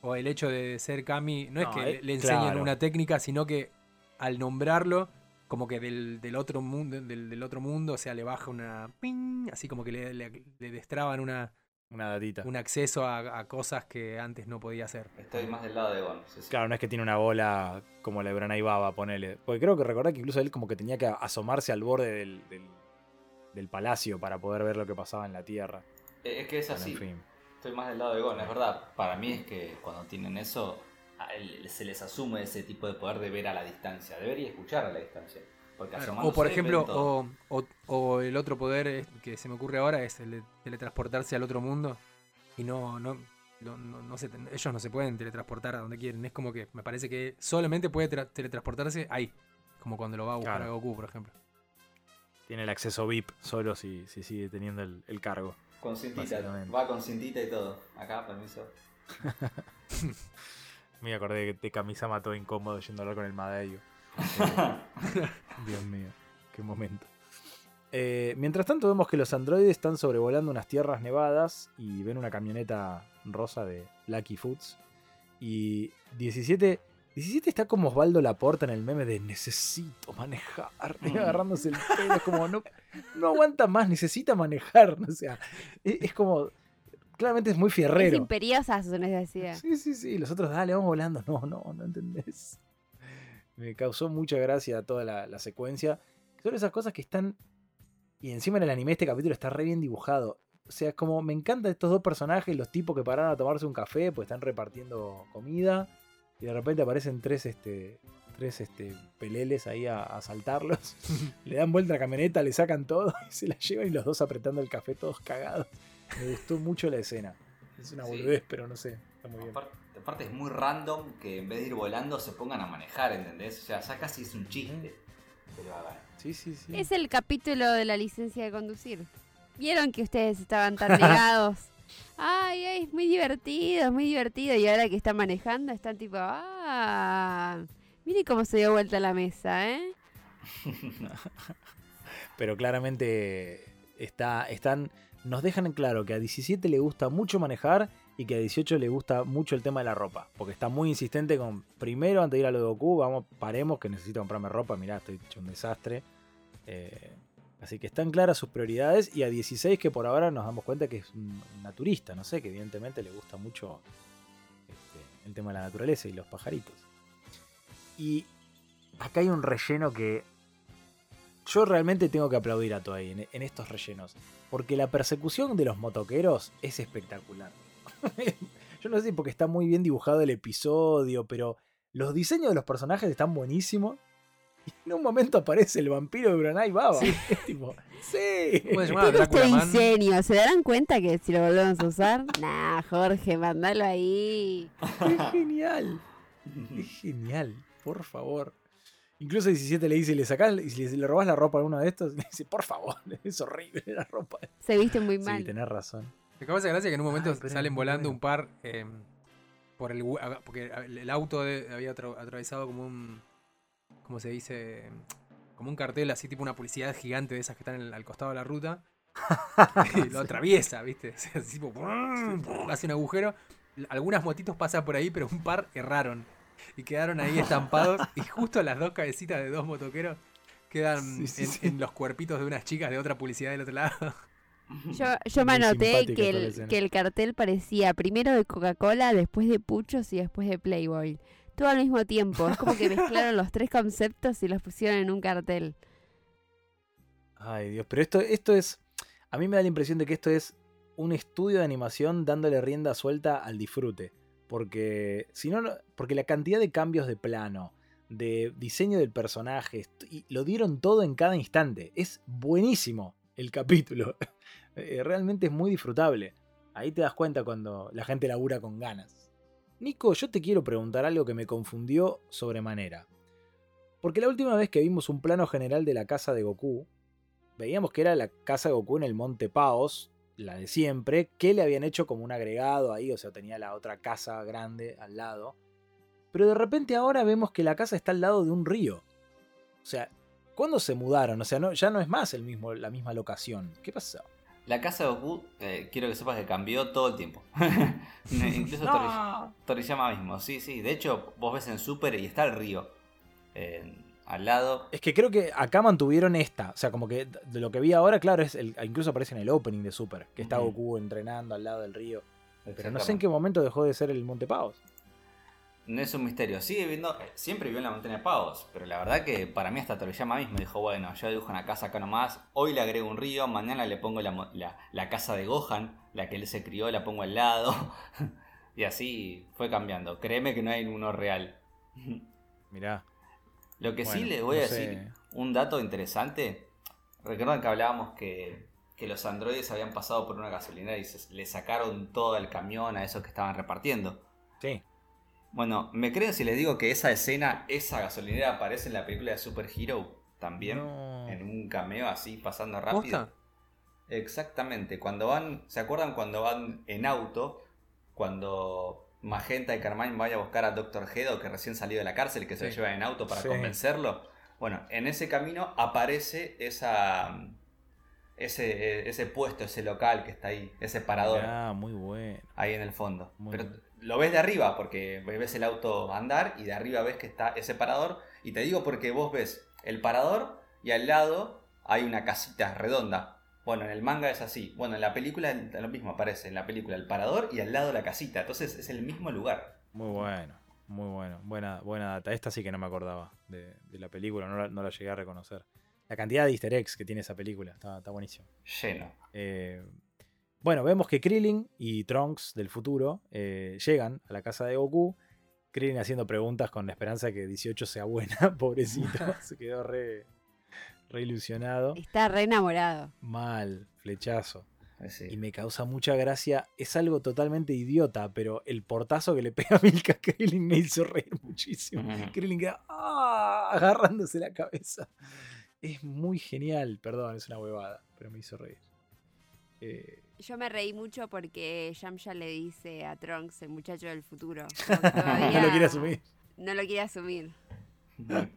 o el hecho de ser Kami. No, es que eh, le, le enseñen claro. una técnica, sino que al nombrarlo, como que del, del otro mundo, del, del otro mundo, o sea, le baja una ping, así como que le, le- le destraban una, Una datita. un acceso a, a cosas que antes no podía hacer. Estoy más del lado de Gon. sí, sí. Claro, no es que tiene una bola como la de Branay Baba, ponele. Porque creo que recordar que incluso él como que tenía que asomarse al borde del, del, del palacio para poder ver lo que pasaba en la tierra. Eh, Es que es Bueno, así. en fin. Estoy más del lado de Gon, es verdad. Para mí es que cuando tienen eso, se les asume ese tipo de poder de ver a la distancia, de ver y escuchar a la distancia. Porque Claro, asomándose O por ejemplo, o, o- o el otro poder que se me ocurre ahora es el de teletransportarse al otro mundo y no, no, no, no- no se- ellos no se pueden teletransportar a donde quieren. Es como que me parece que solamente puede tra- teletransportarse ahí, como cuando lo va a buscar Claro. a Goku, por ejemplo. Tiene el acceso VIP solo si, si sigue teniendo el, el cargo. Con cintita, va con cintita y todo. Acá, permiso. Me acordé de, de Kamisama todo incómodo yendo a hablar con el Madeyo. Dios mío, qué momento. Eh, mientras tanto vemos que los androides están sobrevolando unas tierras nevadas y ven una camioneta rosa de Lucky Foods. Y 17, 17 está como Osvaldo Laporta en el meme de necesito manejar. y Mm. agarrándose el pelo, es como no, no aguanta más, necesita manejar. O sea, es, es como... Claramente es muy Es fierrero. imperiosa su necesidad. Sí, sí, sí. Los otros, dale, vamos volando. No, no, no entendés. Me causó mucha gracia toda la, la secuencia. Son esas cosas que están. Y encima en el anime este capítulo está re bien dibujado. O sea, es como me encantan estos dos personajes, los tipos que pararon a tomarse un café, pues están repartiendo comida. Y de repente aparecen tres, este. Tres este, peleles ahí a, a asaltarlos. le dan vuelta a la camioneta, le sacan todo y se la llevan y los dos apretando el café todos cagados. Me gustó mucho la escena. Es una Sí. boludez, pero no sé. Está muy bien. Aparte, aparte es muy random que en vez de ir volando se pongan a manejar, ¿entendés? O sea, ya casi es un chiste. Pero a ver. Sí, sí, sí. Es el capítulo de la licencia de conducir. ¿Vieron que ustedes estaban tan negados? Ay, ay, es muy divertido, es muy divertido. Y ahora que están manejando, están tipo, ah, mire cómo se dio vuelta la mesa, ¿eh? Pero claramente está, están, nos dejan en claro que a 17 le gusta mucho manejar y que a 18 le gusta mucho el tema de la ropa. Porque está muy insistente con, primero antes de ir a lo de Goku, vamos, paremos que necesito comprarme ropa, mirá, estoy hecho un desastre. Eh, así que están claras sus prioridades y a 16 que por ahora nos damos cuenta que es un naturista, no sé, que evidentemente le gusta mucho este, el tema de la naturaleza y los pajaritos. Y acá hay un relleno que yo realmente tengo que aplaudir a Toei en, en estos rellenos. Porque la persecución de los motoqueros es espectacular. Yo no sé si porque está muy bien dibujado el episodio, pero los diseños de los personajes están buenísimos. Y en un momento aparece el vampiro de Branai Baba. Es tipo, sí. Este diseño, ¿se darán cuenta que si lo volvemos a usar? Nah, Jorge, mandalo ahí. Es genial. Es genial, por favor. Incluso 17 le dice, le sacás, y si le, le robás la ropa a uno de estos, le dice, por favor, es horrible la ropa. Se viste muy Sí, mal. tenés razón. Me causa gracia que en un momento Ay, salen volando bueno. un par eh, por el hue- porque el auto de- había atra- atravesado como un ¿cómo se dice? como un cartel así tipo una publicidad gigante de esas que están el- al costado de la ruta y lo atraviesa, ¿viste? Así tipo hace un agujero. Algunas motitos pasan por ahí, pero un par erraron y quedaron ahí estampados y justo las dos cabecitas de dos motoqueros quedan Sí, sí, en, sí. en los cuerpitos de unas chicas de otra publicidad del otro lado. Yo, yo me anoté que el, que el cartel parecía primero de Coca-Cola, después de Puchos y después de Playboy. Todo al mismo tiempo. Es como que mezclaron los tres conceptos y los pusieron en un cartel. Ay, Dios, pero esto, esto es. A mí me da la impresión de que esto es un estudio de animación dándole rienda suelta al disfrute. Porque. Si no, porque la cantidad de cambios de plano, de diseño del personaje, y lo dieron todo en cada instante. Es buenísimo el capítulo. Eh, Realmente es muy disfrutable. Ahí te das cuenta cuando la gente labura con ganas. Nico, yo te quiero preguntar algo que me confundió sobremanera. Porque la última vez que vimos un plano general de la casa de Goku, veíamos que era la casa de Goku en el Monte Paos, la de siempre, que le habían hecho como un agregado ahí, o sea, tenía la otra casa grande al lado. Pero de repente ahora vemos que la casa está al lado de un río. O sea, ¿cuándo se mudaron? O sea, no, ya no es más el mismo, la misma locación. ¿Qué pasó? La casa de Goku, eh, quiero que sepas que cambió todo el tiempo. Incluso Tori- Toriyama mismo, sí, sí. De hecho, vos ves en Super y está el río. Eh, al lado. Es que creo que acá mantuvieron esta. O sea, como que de lo que vi ahora, claro, es el, incluso aparece en el opening de Super, que está. Goku entrenando al lado del río. Pero no sé en qué momento dejó de ser el Monte Pavos. No es un misterio. Sigue viviendo, siempre vivió en la montaña de pavos. Pero la verdad que para mí hasta Toriyama mismo dijo, bueno, yo dibujo una casa acá nomás. Hoy le agrego un río, mañana le pongo la, mo- la- la casa de Gohan, la que él se crió, la pongo al lado. y así fue cambiando. Créeme que no hay uno real. Mirá. Lo que sí les voy a sé. decir, un dato interesante. Recuerdan que hablábamos que, que los androides habían pasado por una gasolinera y se- le sacaron todo el camión a esos que estaban repartiendo. Sí. Bueno, ¿me creen si les digo que esa escena, esa gasolinera aparece en la película de Super Hero también? No. En un cameo así, pasando rápido. ¿Posta? Exactamente, cuando van, ¿se acuerdan cuando van en auto? Cuando Magenta y Carmine vayan a buscar a Doctor Hedo que recién salió de la cárcel, que se lo Sí. llevan en auto para Sí. convencerlo. Bueno, en ese camino aparece esa ese, ese puesto, ese local que está ahí, ese parador Mirá, muy bueno. ahí en el fondo. Muy Pero bien. lo ves de arriba porque ves el auto andar y de arriba ves que está ese parador. Y te digo porque vos ves el parador y al lado hay una casita redonda. Bueno, en el manga es así. Bueno, en la película lo mismo aparece. En la película el parador y al lado la casita. Entonces es el mismo lugar. Muy bueno. Muy bueno. Buena, buena data. Esta sí que no me acordaba de, de la película, no la, no la llegué a reconocer. La cantidad de easter eggs que tiene esa película, está, está buenísimo. Lleno. Eh, bueno, vemos que Krillin y Trunks del futuro eh, llegan a la casa de Goku. Krillin haciendo preguntas con la esperanza de que 18 sea buena, pobrecito. Se quedó re, re ilusionado. Está re enamorado. Mal, flechazo. Sí. Y me causa mucha gracia. Es algo totalmente idiota, pero el portazo que le pega a Milka Krillin me hizo reír muchísimo. Krillin queda ¡ah! agarrándose la cabeza. Es muy genial. Perdón, es una huevada, pero me hizo reír. Eh, Yo me reí mucho porque Yamcha le dice a Trunks, el muchacho del futuro. no lo quiere asumir. No lo quiere asumir.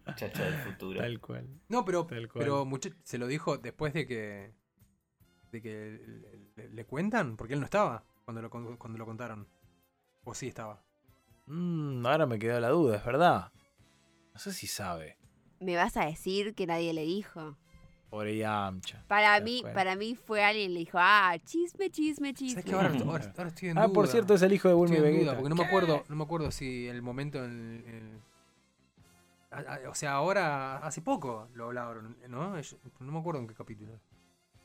Muchacho del futuro. Tal cual. No, pero, Tal cual. pero se lo dijo después de que de que le, le- le cuentan, porque él no estaba cuando lo, cuando lo contaron. O sí estaba. Mm, ahora me quedó la duda, es verdad. No sé si sabe. ¿Me vas a decir que nadie le dijo? Pobre Yamcha. Para mí, cuenta. para mí fue alguien le dijo, ah, chisme, chisme, chisme. ¿Sabes qué? Ahora, ahora- ahora estoy en Ah, duda. por cierto, es el hijo de Bulma y Estoy en Vegeta. duda, porque no me acuerdo, no me acuerdo si el momento en, en- a- o sea, ahora hace poco lo hablaron, ¿no? No me acuerdo en qué capítulo.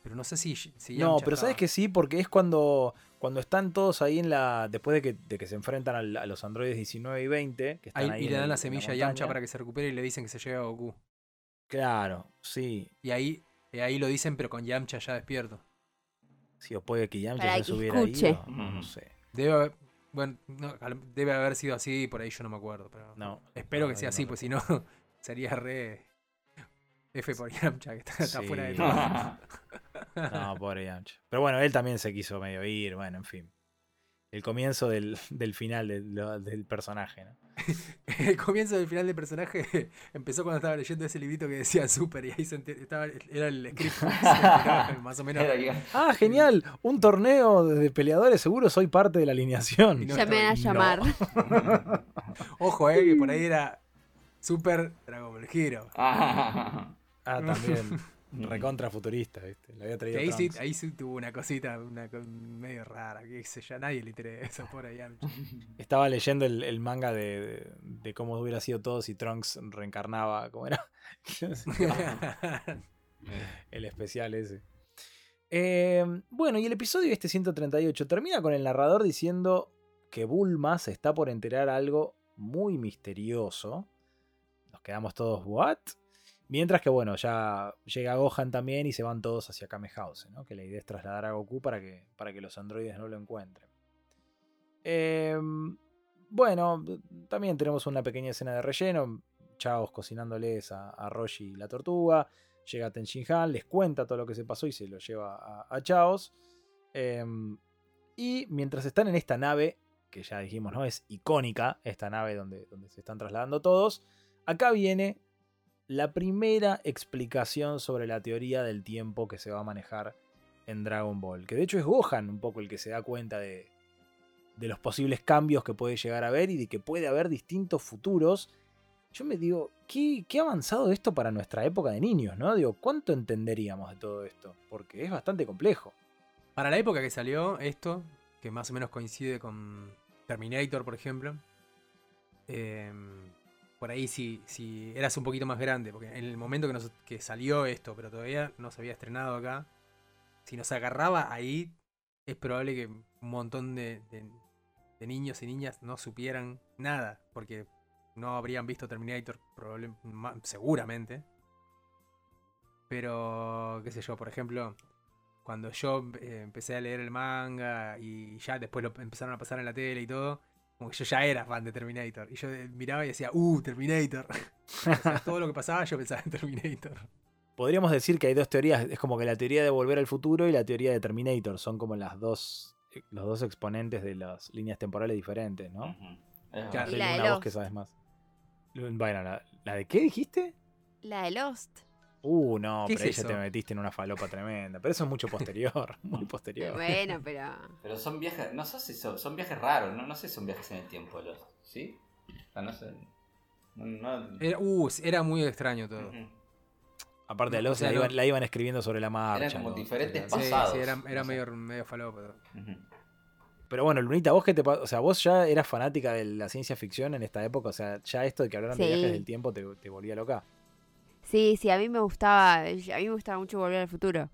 Pero no sé si, si No, pero sabes que sí, porque es cuando, cuando están todos ahí en la. Después de que, de que se enfrentan al- a, los androides 19 y 20. Que están Ahí, ahí y le dan el- la semilla a. Yamcha para que se recupere y le dicen que se lleve a Goku. Claro, sí. Y ahí, y ahí lo dicen, pero con Yamcha ya despierto. Sí, o puede que Yamcha Para ya que se hubiera escuche. ido. No, no sé. Debe haber, bueno, no, debe haber sido así, por ahí yo no me acuerdo. Pero No. espero que sea así, pues si no, sería re F por Yamcha, que está, está Sí. fuera de todo. No, pobre Yamcha. Pero bueno, él también se quiso medio ir, bueno, en fin. El comienzo del, del final del, lo- del personaje, ¿no? El comienzo del final del personaje empezó cuando estaba leyendo ese librito que decía Super y ahí se estaba, era el script. más o menos. Ah, genial. Un torneo de peleadores, seguro soy parte de la alineación. No ya me van a llamar. Ojo, eh, que por ahí era Super Dragon Ball Hero. Ah, Ah, también. Recontra futurista, ¿viste? Había traído ahí sí, ahí sí tuvo una cosita una medio rara, que sé yo, a nadie le interesa por ahí. Estaba leyendo el, el manga de, de- de cómo hubiera sido todo si Trunks reencarnaba. ¿Cómo era? el especial ese. Eh, bueno, y el episodio este 138 termina con el narrador diciendo que Bulma se está por enterar algo muy misterioso. Nos quedamos todos, ¿what? Mientras que, bueno, ya llega Gohan también y se van todos hacia Kamehause, ¿no? Que la idea es trasladar a Goku para que, para que los androides no lo encuentren. Eh, bueno, también tenemos una pequeña escena de relleno. Chaos cocinándoles a, Roshi y la tortuga. Llega Ten Shin Han, les cuenta todo lo que se pasó y se lo lleva a, Chaos. Eh, y mientras están en esta nave, que ya dijimos, ¿no? Es icónica, esta nave donde, donde se están trasladando todos. Acá viene la primera explicación sobre la teoría del tiempo que se va a manejar en Dragon Ball. Que de hecho es Gohan un poco el que se da cuenta de, de los posibles cambios que puede llegar a haber y de que puede haber distintos futuros yo me digo, ¿qué, qué avanzado esto para nuestra época de niños, ¿no? Digo, ¿cuánto entenderíamos de todo esto? Porque es bastante complejo. Para la época que salió esto, que más o menos coincide con Terminator, por ejemplo, em, por ahí si, si eras un poquito más grande, porque en el momento que, nos- que salió esto, pero todavía no se había estrenado acá, si nos agarraba ahí, es probable que un montón de, niños y niñas no supieran nada, porque no habrían visto Terminator probable- seguramente. Pero, qué sé yo, por ejemplo, cuando yo eh, empecé a leer el manga y ya después lo empezaron a pasar en la tele y todo, como que yo ya era fan de Terminator. Y yo eh, miraba y decía, ¡uh, Terminator! O sea, todo lo que pasaba yo pensaba en Terminator. Podríamos decir que hay dos teorías. Es como que la teoría de volver al futuro y la teoría de Terminator son como las dos, los dos exponentes de las líneas temporales diferentes, ¿no? Es verdad. Claro. Y la de Lost. que sabes más. Bueno, ¿la, la de qué dijiste? La de Lost. Uh, no, ¿Qué pero ahí es ya te metiste en una falopa tremenda. Pero eso es mucho posterior, muy posterior. Bueno, pero. Pero son viajes, no sé si son, son viajes raros, no, no sé si son viajes en el tiempo los, ¿sí? O sea, no sé. No, no- Era, uh, era muy extraño todo. Aparte de No, los, o sea, la, no- iban, la iban escribiendo sobre la marcha. Eran como los- diferentes Sí, pasados. sí, era, era no medio, medio falopa. Pero bueno, Lunita, vos que te o sea, vos ya eras fanática de la ciencia ficción en esta época, o sea, ya esto de que hablaran de viajes del tiempo te, te volvía loca. Sí, sí, a mí me gustaba. A mí me gustaba mucho volver al futuro.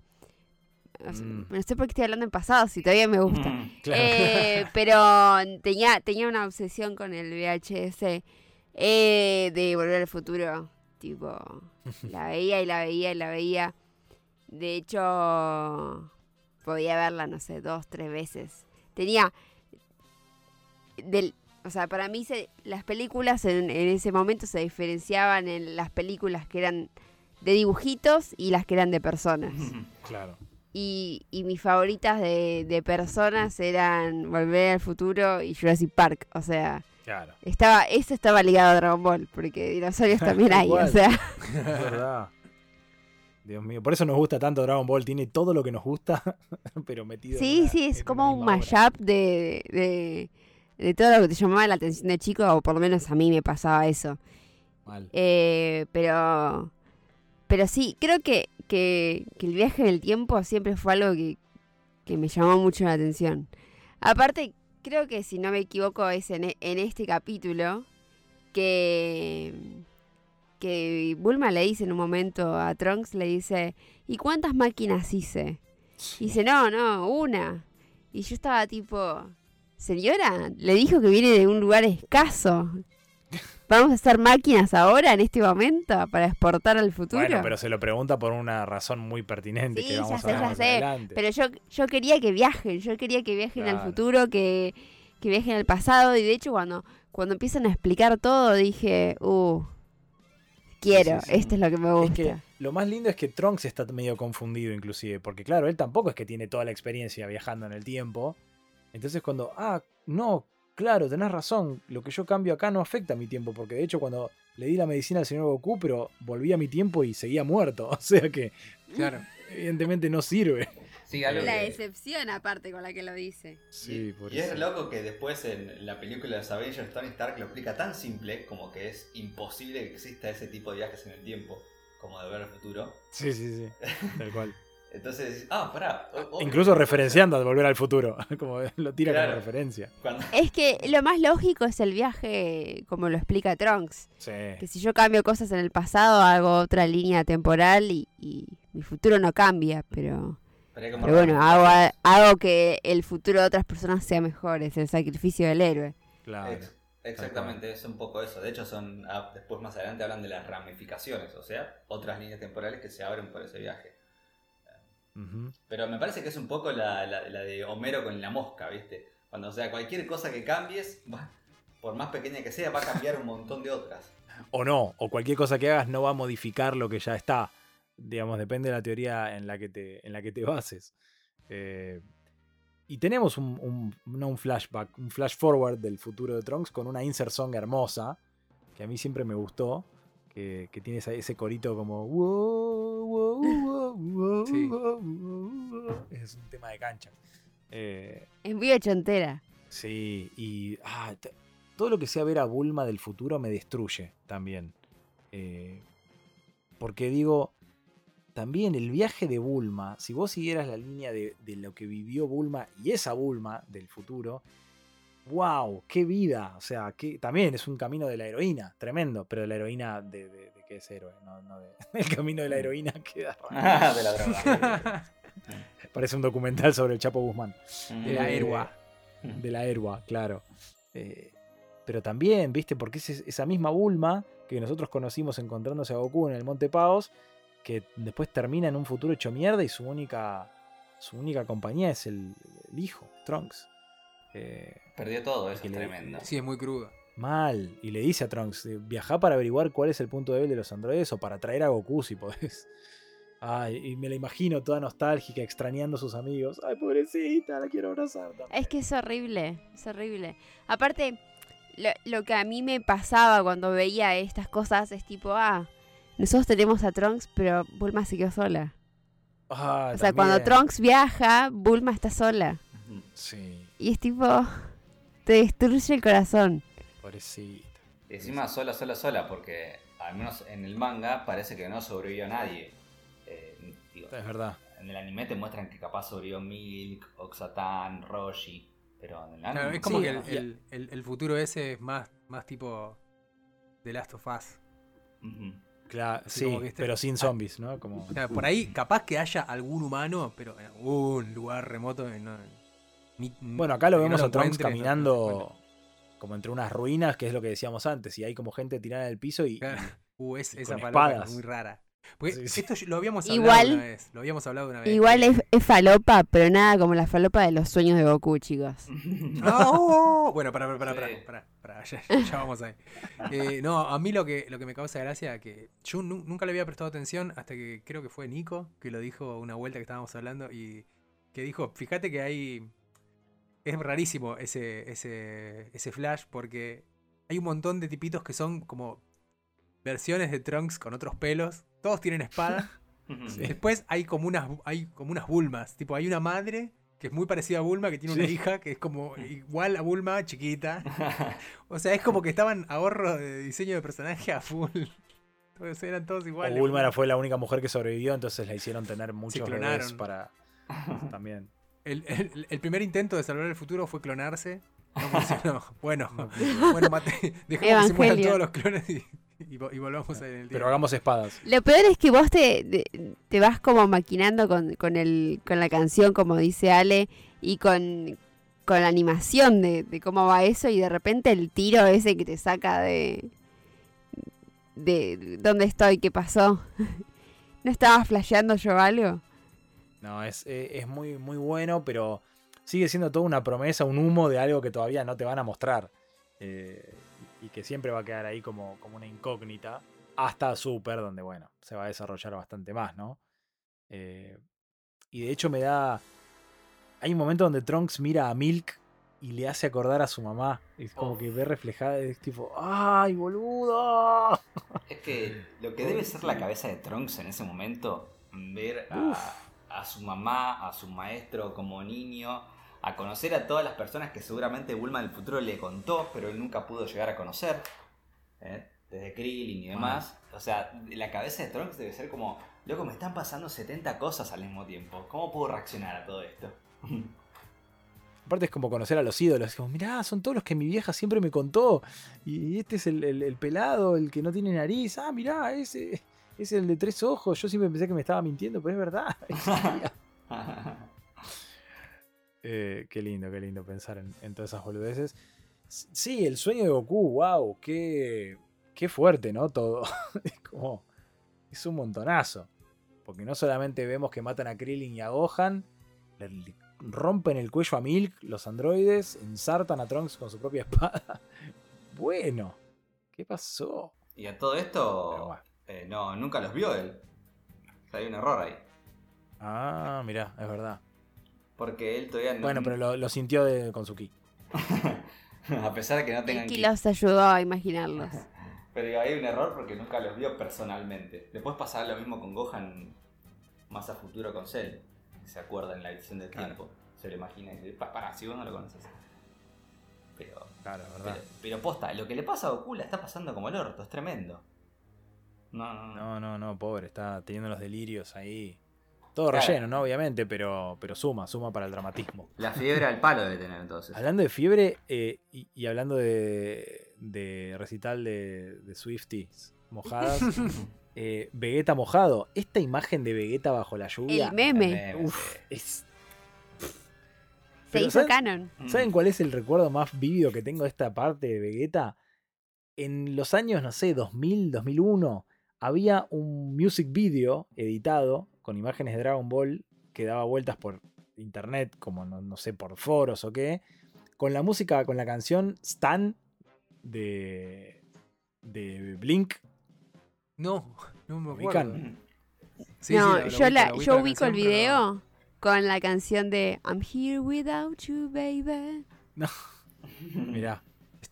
Mm. No sé por qué estoy hablando en pasado, si todavía me gusta. Ujú. Claro. Eh, pero tenía, tenía una obsesión con el VHS eh, de volver al futuro. Tipo, la veía y la veía y la veía. De hecho, podía verla, no sé, dos, tres veces. Tenía. Del, o sea, para mí se- las películas en, en ese momento se diferenciaban en las películas que eran de dibujitos y las que eran de personas. Claro. Y, y mis favoritas de, de personas eran Volver al Futuro y Jurassic Park. O sea, Claro. estaba, eso estaba ligado a Dragon Ball, porque dinosaurios también hay. o sea, Es verdad. Dios mío, por eso nos gusta tanto Dragon Ball, tiene todo lo que nos gusta, pero metido. en sí, una- sí, en es como un mashup de, de, de todo lo que te llamaba la atención de chico, o por lo menos a mí me pasaba eso. Mal. Eh, pero, pero sí, creo que, que, que el viaje en el tiempo siempre fue algo que, que me llamó mucho la atención. Aparte, creo que si no me equivoco es en, e- en este capítulo que, que Bulma le dice en un momento a Trunks, le dice, ¿y cuántas máquinas hice? Y dice, no, no, una. Y yo estaba tipo, señora, le dijo que viene de un lugar escaso. ¿Vamos a hacer máquinas ahora, en este momento, para exportar al futuro? Bueno, pero se lo pregunta por una razón muy pertinente Sí, que ya vamos sé, a ver ya sé, adelante. Pero yo, yo quería que viajen, yo quería que viajen al futuro, que, que viajen al pasado. Y de hecho, cuando, cuando empiezan a explicar todo, dije, uh, quiero, Sí, sí, sí. esto es lo que me Es gusta. que lo más lindo es que Trunks está medio confundido inclusive, porque claro, él tampoco es que tiene toda la experiencia viajando en el tiempo. Entonces cuando, ah, no, claro, tenés razón, lo que yo cambio acá no afecta a mi tiempo, porque de hecho cuando le di la medicina al señor Goku, pero volví a mi tiempo y seguía muerto, o sea que Claro. evidentemente no sirve. Sí, algo La que- decepción aparte con la que lo dice. Sí, por y es loco que después en la película de los Avengers Tony Stark lo explica tan simple como que es imposible que exista ese tipo de viajes en el tiempo, como de ver el futuro. Sí, sí, sí, tal cual. Entonces, ah, pará. Incluso referenciando a Volver al Futuro, como lo tira Claro. como referencia. Cuando, Es que lo más lógico es el viaje, como lo explica Trunks. Sí. Que si yo cambio cosas en el pasado, hago otra línea temporal y, y mi futuro no cambia, pero... bueno, hago, hago que el futuro de otras personas sea mejor, es el sacrificio del héroe. Claro. Ex- Exactamente, es un poco eso. De hecho, son ah, después más adelante hablan de las ramificaciones, o sea, otras líneas temporales que se abren por ese viaje. Pero me parece que es un poco la, la- la de Homero con la mosca, ¿viste? Cuando, o sea, cualquier cosa que cambies, por más pequeña que sea, va a cambiar un montón de otras. o no, o cualquier cosa que hagas no va a modificar lo que ya está. Digamos, depende de la teoría en la que te, en la que te bases. Eh, y tenemos un, un- no un flashback, un flash forward del futuro de Trunks con una insert song hermosa, que a mí siempre me gustó, que, que tiene ese, ese corito como... "Wow, wow, wow, wow, Sí. wow, wow". Es un tema de cancha. Eh, Es muy ochentera. Sí, y ah, todo lo que sea ver a Bulma del futuro me destruye también. Eh, porque digo, también el viaje de Bulma, si vos siguieras la línea de, de lo que vivió Bulma y esa Bulma del futuro, wow, qué vida. O sea, que también es un camino de la heroína, tremendo, pero de la heroína de, de- de que es héroe, no, no de- el camino de la heroína queda raro. Ah, de la droga. Parece un documental sobre el Chapo Guzmán. De la Eh, Erwa. De la Erwa, claro. Eh, pero también, ¿viste? Porque es es- esa misma Bulma que nosotros conocimos encontrándose a Goku en el Monte Paos, que después termina en un futuro hecho mierda y su única, su única compañía es el, el hijo, Trunks. Eh, Perdió todo, eso es le- tremendo. Sí, es muy crudo. mal. Y le dice a Trunks, eh, viajá para averiguar cuál es el punto débil de los androides o para traer a Goku si podés. Ay, y me la imagino toda nostálgica, extrañando a sus amigos. Ay, pobrecita, la quiero abrazar. también". Es que es horrible, es horrible. Aparte, lo, lo que a mí me pasaba cuando veía estas cosas es tipo, ah, nosotros tenemos a Trunks, pero Bulma se quedó sola. Ah, O sea, cuando. Trunks viaja, Bulma está sola. Sí, Y es tipo, te destruye el corazón. pobrecita. Y encima sola, sola, sola, porque al menos en el manga parece que no sobrevivió nadie. Eh, digo, Es verdad. en el anime te muestran que capaz sobrevivió Milk, Oxatan, Roshi, pero en el anime... Claro, es como Sí, que el, el- el- el futuro ese es más, más tipo The Last of Us. Ujú. Claro, Así sí, este- pero sin zombies, ¿no? Como... Por ahí capaz que haya algún humano, pero en algún lugar remoto. no- ni- Bueno, acá lo no vemos a Trunks no- caminando como entre unas ruinas, que es lo que decíamos antes, y hay como gente tirada en el piso y... Claro. Uh, es, y esa con palabra espadas. es muy rara. Porque Sí, sí. esto lo habíamos hablado Igual- una vez. Lo habíamos hablado una vez. Igual es, es falopa, pero nada como la falopa de los sueños de Goku, chicos. ¡No! Bueno, para, para, para, Sí. para, para, ya, ya vamos ahí. Eh, no, a mí lo que, lo que me causa gracia que yo nu- nunca le había prestado atención hasta que creo que fue Nico que lo dijo una vuelta que estábamos hablando y que dijo, fíjate que hay... Es rarísimo ese, ese, ese flash porque hay un montón de tipitos que son como versiones de Trunks con otros pelos. Todos tienen espada. Después hay como unas hay como unas Bulmas. Tipo, hay una madre que es muy parecida a Bulma, que tiene una hija que es como igual a Bulma, chiquita. O sea, es como que estaban ahorros de diseño de personaje a full. Entonces eran todos O iguales. Bulma era- fue la única mujer que sobrevivió, entonces la hicieron tener muchos bebés para... También. El, el- el primer intento de salvar el futuro fue clonarse. No funcionó. Bueno, No bueno, mate, dejemos que se mueran todos los clones y, y vo- y volvamos en el. Pero hagamos espadas. Lo peor es que vos te, vas como maquinando con, con, el, con la canción, como dice Ale, y con, con la animación de, de cómo va eso, y de repente el tiro ese que te saca de... de dónde estoy, qué pasó. ¿No estaba flasheando yo algo? No, es, eh, es muy, muy bueno, pero sigue siendo toda una promesa, un humo de algo que todavía no te van a mostrar. Eh, y que siempre va a quedar ahí como, como una incógnita. Hasta Super, donde, bueno, se va a desarrollar bastante más, ¿no? Eh, y de hecho me da... Hay un momento donde Trunks mira a Milk y le hace acordar a su mamá. Es como Oh. que ve reflejada, es tipo, ¡ay, boludo! Es que lo que debe ser la cabeza de Trunks en ese momento, ver a, a su mamá, a su maestro como niño, a conocer a todas las personas que seguramente Bulma del futuro le contó, pero él nunca pudo llegar a conocer, ¿eh? desde Krillin y demás. O sea, la cabeza de Trunks debe ser como, loco, me están pasando 70 cosas al mismo tiempo. ¿Cómo puedo reaccionar a todo esto? Aparte es como conocer a los ídolos. Como, mirá, son todos los que mi vieja siempre me contó. Y este es el, el- el pelado, el que no tiene nariz. Ah, mirá, ese es el de tres ojos. Yo siempre pensé que me estaba mintiendo, pero es verdad. Eh, qué lindo, qué lindo pensar en, en todas esas boludeces. Sí, el sueño de Goku, wow, qué, qué fuerte, ¿no? Todo. es como. Es un montonazo. Porque no solamente vemos que matan a Krillin y a Gohan, le- rompen el cuello a Milk, los androides, ensartan a Trunks con su propia espada. Bueno, ¿qué pasó? y a todo esto, bueno. Eh, no, nunca los vio él. O sea, hay un error ahí. Ah, mirá, es verdad. Porque él todavía no. Bueno, pero lo, lo sintió de- con su ki. a pesar de que no tengan Y ki. los ayudó a imaginarlos. Pero hay un error porque nunca los vio personalmente. Después pasará lo mismo con Gohan más a futuro con Cell. que Se acuerda en la edición del Claro. tiempo. Se lo imagina y dice, "Pa- pará, si vos no lo conoces. Pero, Claro, pero, verdad. pero posta, lo que le pasa a Goku la está pasando como el orto, es tremendo. No, no, no. No, no, no, pobre, está teniendo los delirios ahí. Todo Claro. relleno, ¿no? Obviamente, pero, pero suma, suma para el dramatismo. La fiebre al palo debe tener entonces. Hablando de fiebre eh, y, y hablando de, de recital de, de Swifties mojadas, eh, Vegeta mojado. Esta imagen de Vegeta bajo la lluvia. El meme. Meme, Uf, es. Se Pero hizo ¿saben- canon. Mm. ¿Saben cuál es el recuerdo más vívido que tengo de esta parte de Vegeta? En los años, no sé, 2000, 2001, había un music video editado con imágenes de Dragon Ball que daba vueltas por internet, como no, no sé, por foros o qué, con la música, con la canción Stan de, de Blink. No, no me ¿Ubican? acuerdo. Sí, no, sí, lo- lo yo, ubico, la, yo la ubico el canción, video con la canción de I'm here without you, baby. Mirá.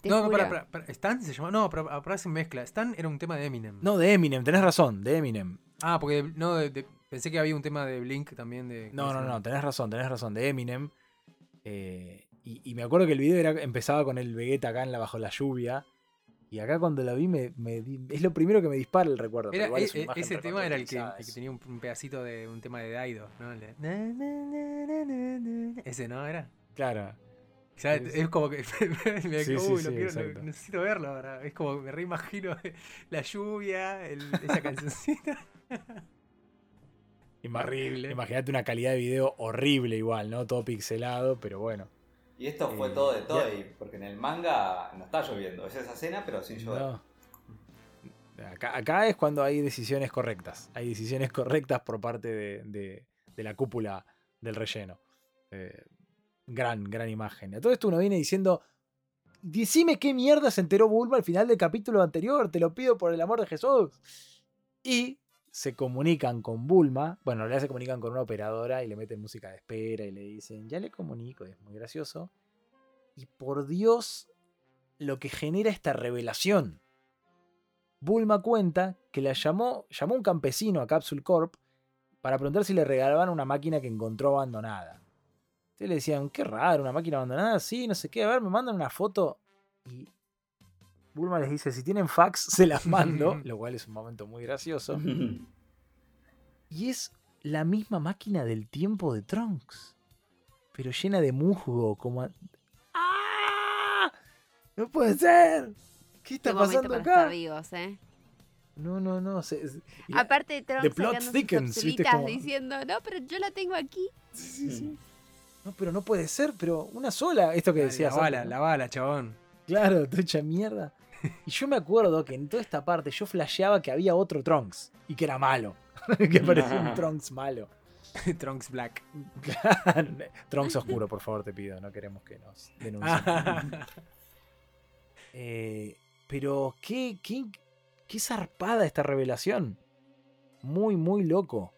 Te No, no, para, para, para, Stan se llamaba. No, pero aparece en mezcla. Stan era un tema de Eminem. No, de Eminem, tenés razón, de Eminem. Ah, porque no, de- de- pensé que había un tema de Blink también. de No, ¿cómo no, se no, tenés razón, tenés razón, de Eminem. Eh, y, y me acuerdo que el video era, empezaba con el Vegeta acá en la, bajo la lluvia. Y acá cuando la vi, me, es lo primero que me dispara el recuerdo. Era- e- es e- ese tema era el que, el que tenía un, un pedacito de un tema de Daido, ¿no? Na, na, na. Ese, ¿no? Era. Claro. O sea, Sí, es, como que me Sí, sí, uy, sí, lo quiero- lo- necesito verlo ahora. Es como me reimagino la lluvia, el- esa cancioncita. Horrible. Imagínate una calidad de video horrible igual, ¿no? Todo pixelado, pero bueno. Y esto fue Eh, todo de Toei, porque en el manga no está lloviendo. Es esa escena, pero sin llover. No. Acá, acá es cuando hay decisiones correctas. Hay decisiones correctas por parte de, de- de la cúpula del relleno. Eh, gran, gran imagen. A todo esto uno viene diciendo. Decime qué mierda se enteró Bulma al final del capítulo anterior. Te lo pido por el amor de Jesús. Y se comunican con Bulma. Bueno, en realidad se comunican con una operadora y le meten música de espera y le dicen, ya le comunico. Es muy gracioso. Y por Dios, lo que genera esta revelación. Bulma cuenta que la llamó, llamó un campesino a Capsule Corp para preguntar si le regalaban una máquina que encontró abandonada. Entonces le decían, qué raro, una máquina abandonada, sí, no sé qué, a ver, me mandan una foto. Y Bulma les dice, si tienen fax, se las mando, lo cual es un momento muy gracioso. Y es la misma máquina del tiempo de Trunks, pero llena de musgo, como... a- ¡Ah! ¡No puede ser! ¿Qué está Qué pasando para acá? estar vivos, ¿eh? No, no, no. se- se- Aparte, Trunks the plot sacando sus diciendo, no, pero yo la tengo aquí. sí, sí, sí. No, pero no puede ser, pero una sola. Esto que La, decías. bala, antes, ¿no? la bala, chabón. Claro, trucha mierda. Y yo me acuerdo que en toda esta parte yo flasheaba que había otro Trunks y que era malo. que parecía un Trunks malo. Trunks Black. Trunks oscuro, por favor, te pido. No queremos que nos denuncien. Eh, pero qué, qué, qué zarpada esta revelación. Muy, muy loco.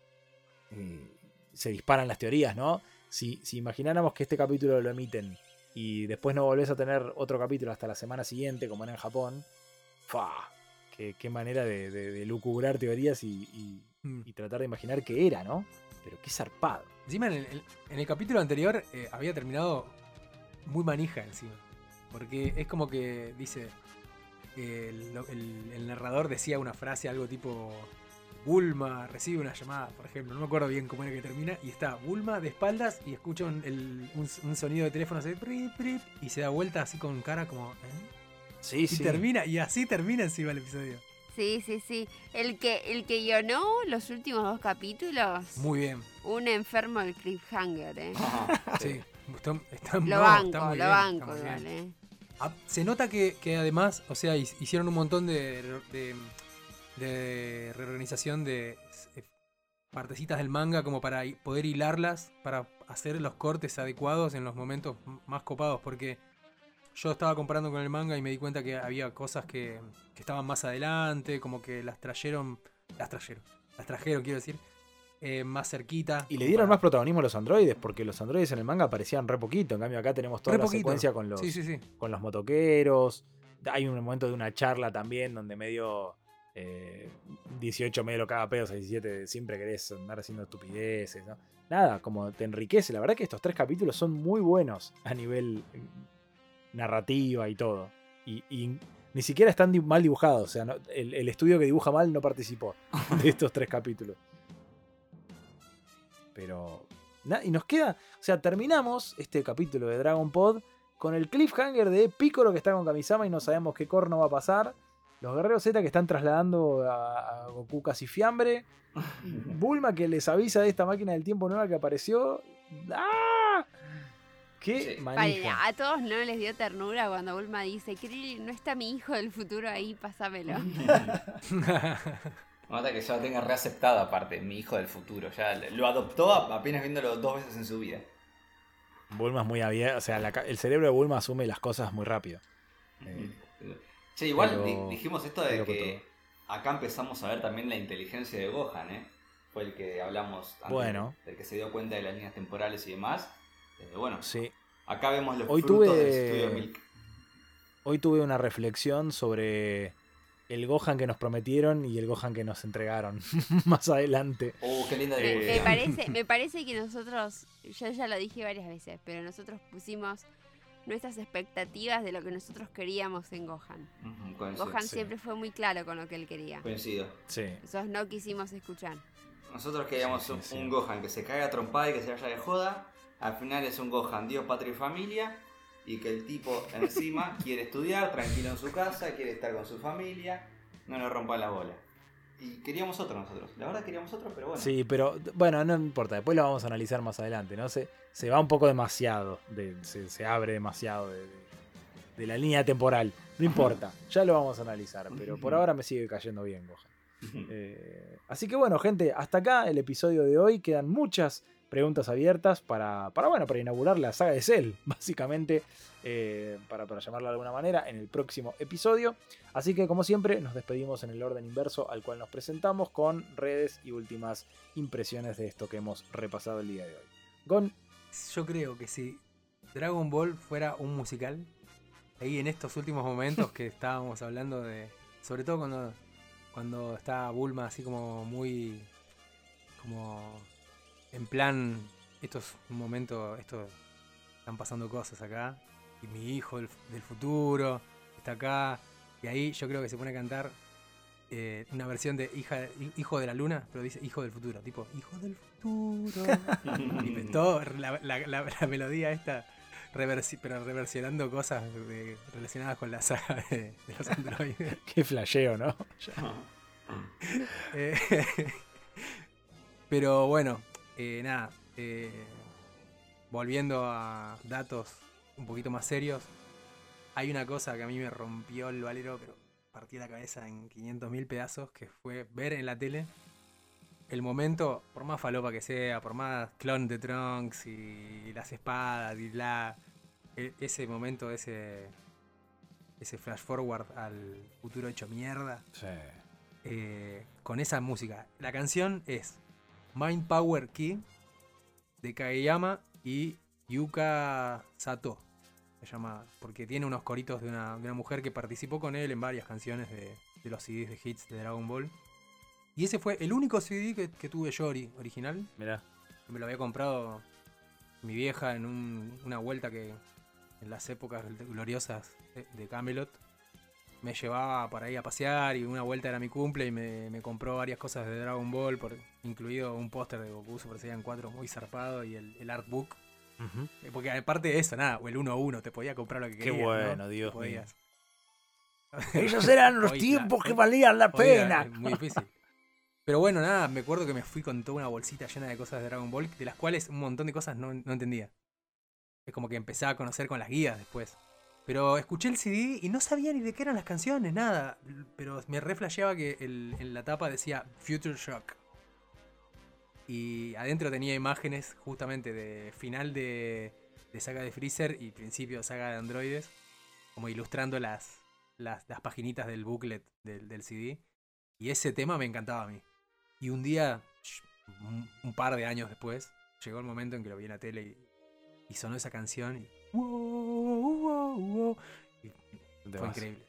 Eh, se disparan las teorías, ¿no? Si, si imagináramos que este capítulo lo emiten y después no volvés a tener otro capítulo hasta la semana siguiente, como era en Japón, ¡fa! Qué, qué manera de, de- de lucubrar teorías y, y- Mm. y tratar de imaginar qué era, ¿no? Pero qué zarpado. Encima en el, en el capítulo anterior eh, había terminado muy manija encima. Porque es como que dice. eh, el, el- el narrador decía una frase, algo tipo. Bulma recibe una llamada, por ejemplo. No me acuerdo bien cómo era que termina. Y está Bulma de espaldas y escucha un, el- un- un sonido de teléfono así. prip, prip, y se da vuelta así con cara como. ¿eh? Sí, Y termina, y así termina encima el episodio. Sí, sí, sí. El que, el que guionó los últimos dos capítulos, Muy bien. un enfermo del cliffhanger, ¿eh? Sí. Está, está- Lo no, banco, está muy lo bien, banco, está muy bien. igual, ¿eh? Ah, se nota que, que además, o sea, hi- hicieron un montón de, de, de reorganización de eh, partecitas del manga como para poder hilarlas, para hacer los cortes adecuados en los momentos más copados, porque yo estaba comparando con el manga y me di cuenta que había cosas que, que estaban más adelante, como que las trajeron, las trajeron, las trajeron, quiero decir, eh, más cerquita. Y le dieron para- más protagonismo a los androides, porque los androides en el manga aparecían re poquito. En cambio, acá tenemos toda Re la poquito. secuencia con los, Sí, sí, sí. con los motoqueros. Hay un momento de una charla también donde medio eh, 18 medio lo caga pedos, a 17 siempre querés andar haciendo estupideces. ¿no? Nada, como te enriquece. La verdad que estos tres capítulos son muy buenos a nivel narrativa y todo. Y, y ni siquiera están mal dibujados. O sea, no- el, el estudio que dibuja mal no participó de estos tres capítulos. Pero. na- y nos queda. O sea, terminamos este capítulo de Dragon Pod con el cliffhanger de Piccolo que está con Kamisama y no sabemos qué corno va a pasar. Los guerreros Z que están trasladando a, a Goku casi fiambre. Bulma que les avisa de esta máquina del tiempo nueva que apareció. ¡Ah! ¡Qué Sí. manija! Vale, a todos no les dio ternura cuando Bulma dice, Krill, no está mi hijo del futuro ahí, pásamelo. Nota que ya lo tenga reaceptado aparte, mi hijo del futuro. Ya lo adoptó apenas viéndolo dos veces en su vida. Bulma es muy abierto. O sea, la el cerebro de Bulma asume las cosas muy rápido. Eh, Che, igual pero- dijimos esto de que acá empezamos a ver también la inteligencia de Gohan, ¿eh? Fue el que hablamos antes, Bueno. del que se dio cuenta de las líneas temporales y demás. Eh, bueno, sí. acá vemos los Hoy frutos tuve- del estudio Milk. Hoy tuve una reflexión sobre el Gohan que nos prometieron y el Gohan que nos entregaron más adelante. Oh, qué linda Me, me parece, me parece que nosotros, yo ya lo dije varias veces, pero nosotros pusimos nuestras expectativas de lo que nosotros queríamos en Gohan. Gohan sí. siempre fue muy claro con lo que él quería. Coincido. Sí. Nosotros no quisimos escuchar. Nosotros queríamos Sí, sí, un, sí. un Gohan que se caiga a trompada y que se vaya de joda. Al final es un Gohan Dios, patria y familia. Y que el tipo encima quiere estudiar, tranquilo en su casa, quiere estar con su familia. No nos rompan la bola. Y queríamos otro nosotros. La verdad queríamos otro, pero bueno. Sí, pero bueno, no importa. Después lo vamos a analizar más adelante, ¿no? Se, se va un poco demasiado. de- se, se abre demasiado de, de- de la línea temporal. No importa. Ya lo vamos a analizar. Pero por ahora me sigue cayendo bien, Gohan. Eh, así que bueno, gente, hasta acá el episodio de hoy. Quedan muchas preguntas abiertas para, para, bueno, para inaugurar la saga de Cell, básicamente, eh, para, para llamarla de alguna manera, en el próximo episodio. Así que como siempre, nos despedimos en el orden inverso al cual nos presentamos con redes y últimas impresiones de esto que hemos repasado el día de hoy. Gon, Yo creo que si Dragon Ball fuera un musical, ahí en estos últimos momentos que estábamos hablando de. Sobre todo cuando, cuando está Bulma así como muy. como. En plan. Esto es un momento. Esto. están pasando cosas acá. Y mi hijo del, del futuro está acá. Y ahí yo creo que se pone a cantar eh, una versión de hija, Hijo de la Luna, pero dice Hijo del Futuro, tipo Hijo del Futuro. Y todo, la, la- la- la melodía esta, reversi- pero reversionando cosas de- relacionadas con la saga de, de los androides. qué flasheo, ¿no? Eh, pero bueno, eh, nada. eh, volviendo a datos un poquito más serios, hay una cosa que a mí me rompió el valero, pero partí la cabeza en 500 mil pedazos, que fue ver en la tele el momento, por más falopa que sea, por más clon de Trunks y las espadas y la... e- Ese momento, ese, ese flash forward al futuro hecho mierda Sí. eh, con esa música. La canción es Mind Power Key de Kageyama y Yuka Sato. Se llama, porque tiene unos coritos de una, de una mujer que participó con él en varias canciones de, de los CDs de hits de Dragon Ball. Y ese fue el único CD que, que tuve yo ori- original. Mirá. Me lo había comprado mi vieja en un- una vuelta que en las épocas gloriosas de Camelot me llevaba por ahí a pasear y una vuelta era mi cumple y me, me compró varias cosas de Dragon Ball, por, incluido un póster de Goku Super Saiyan 4 muy zarpado y el, el artbook. Ujú. Eh, Porque aparte de eso, nada, o el 1 a 1, te podía comprar lo que Qué querías. ¿no? bueno, Dios mío. Esos eran los tiempos que valían la pena. muy difícil. Pero bueno, nada, me acuerdo que me fui con toda una bolsita llena de cosas de Dragon Ball, de las cuales un montón de cosas no, no entendía. Es como que empezaba a conocer con las guías después. Pero escuché el CD y no sabía ni de qué eran las canciones, nada. Pero me reflasheaba que en la tapa decía Future Shock. Y adentro tenía imágenes justamente de final de, saga de Freezer y principio de saga de androides. Como ilustrando las, las, las paginitas del booklet del, del CD. Y ese tema me encantaba a mí. Y un día, un, par de años después, llegó el momento en que lo vi en la tele y, sonó esa canción wow, wow, wow, y Te fue vas. increíble.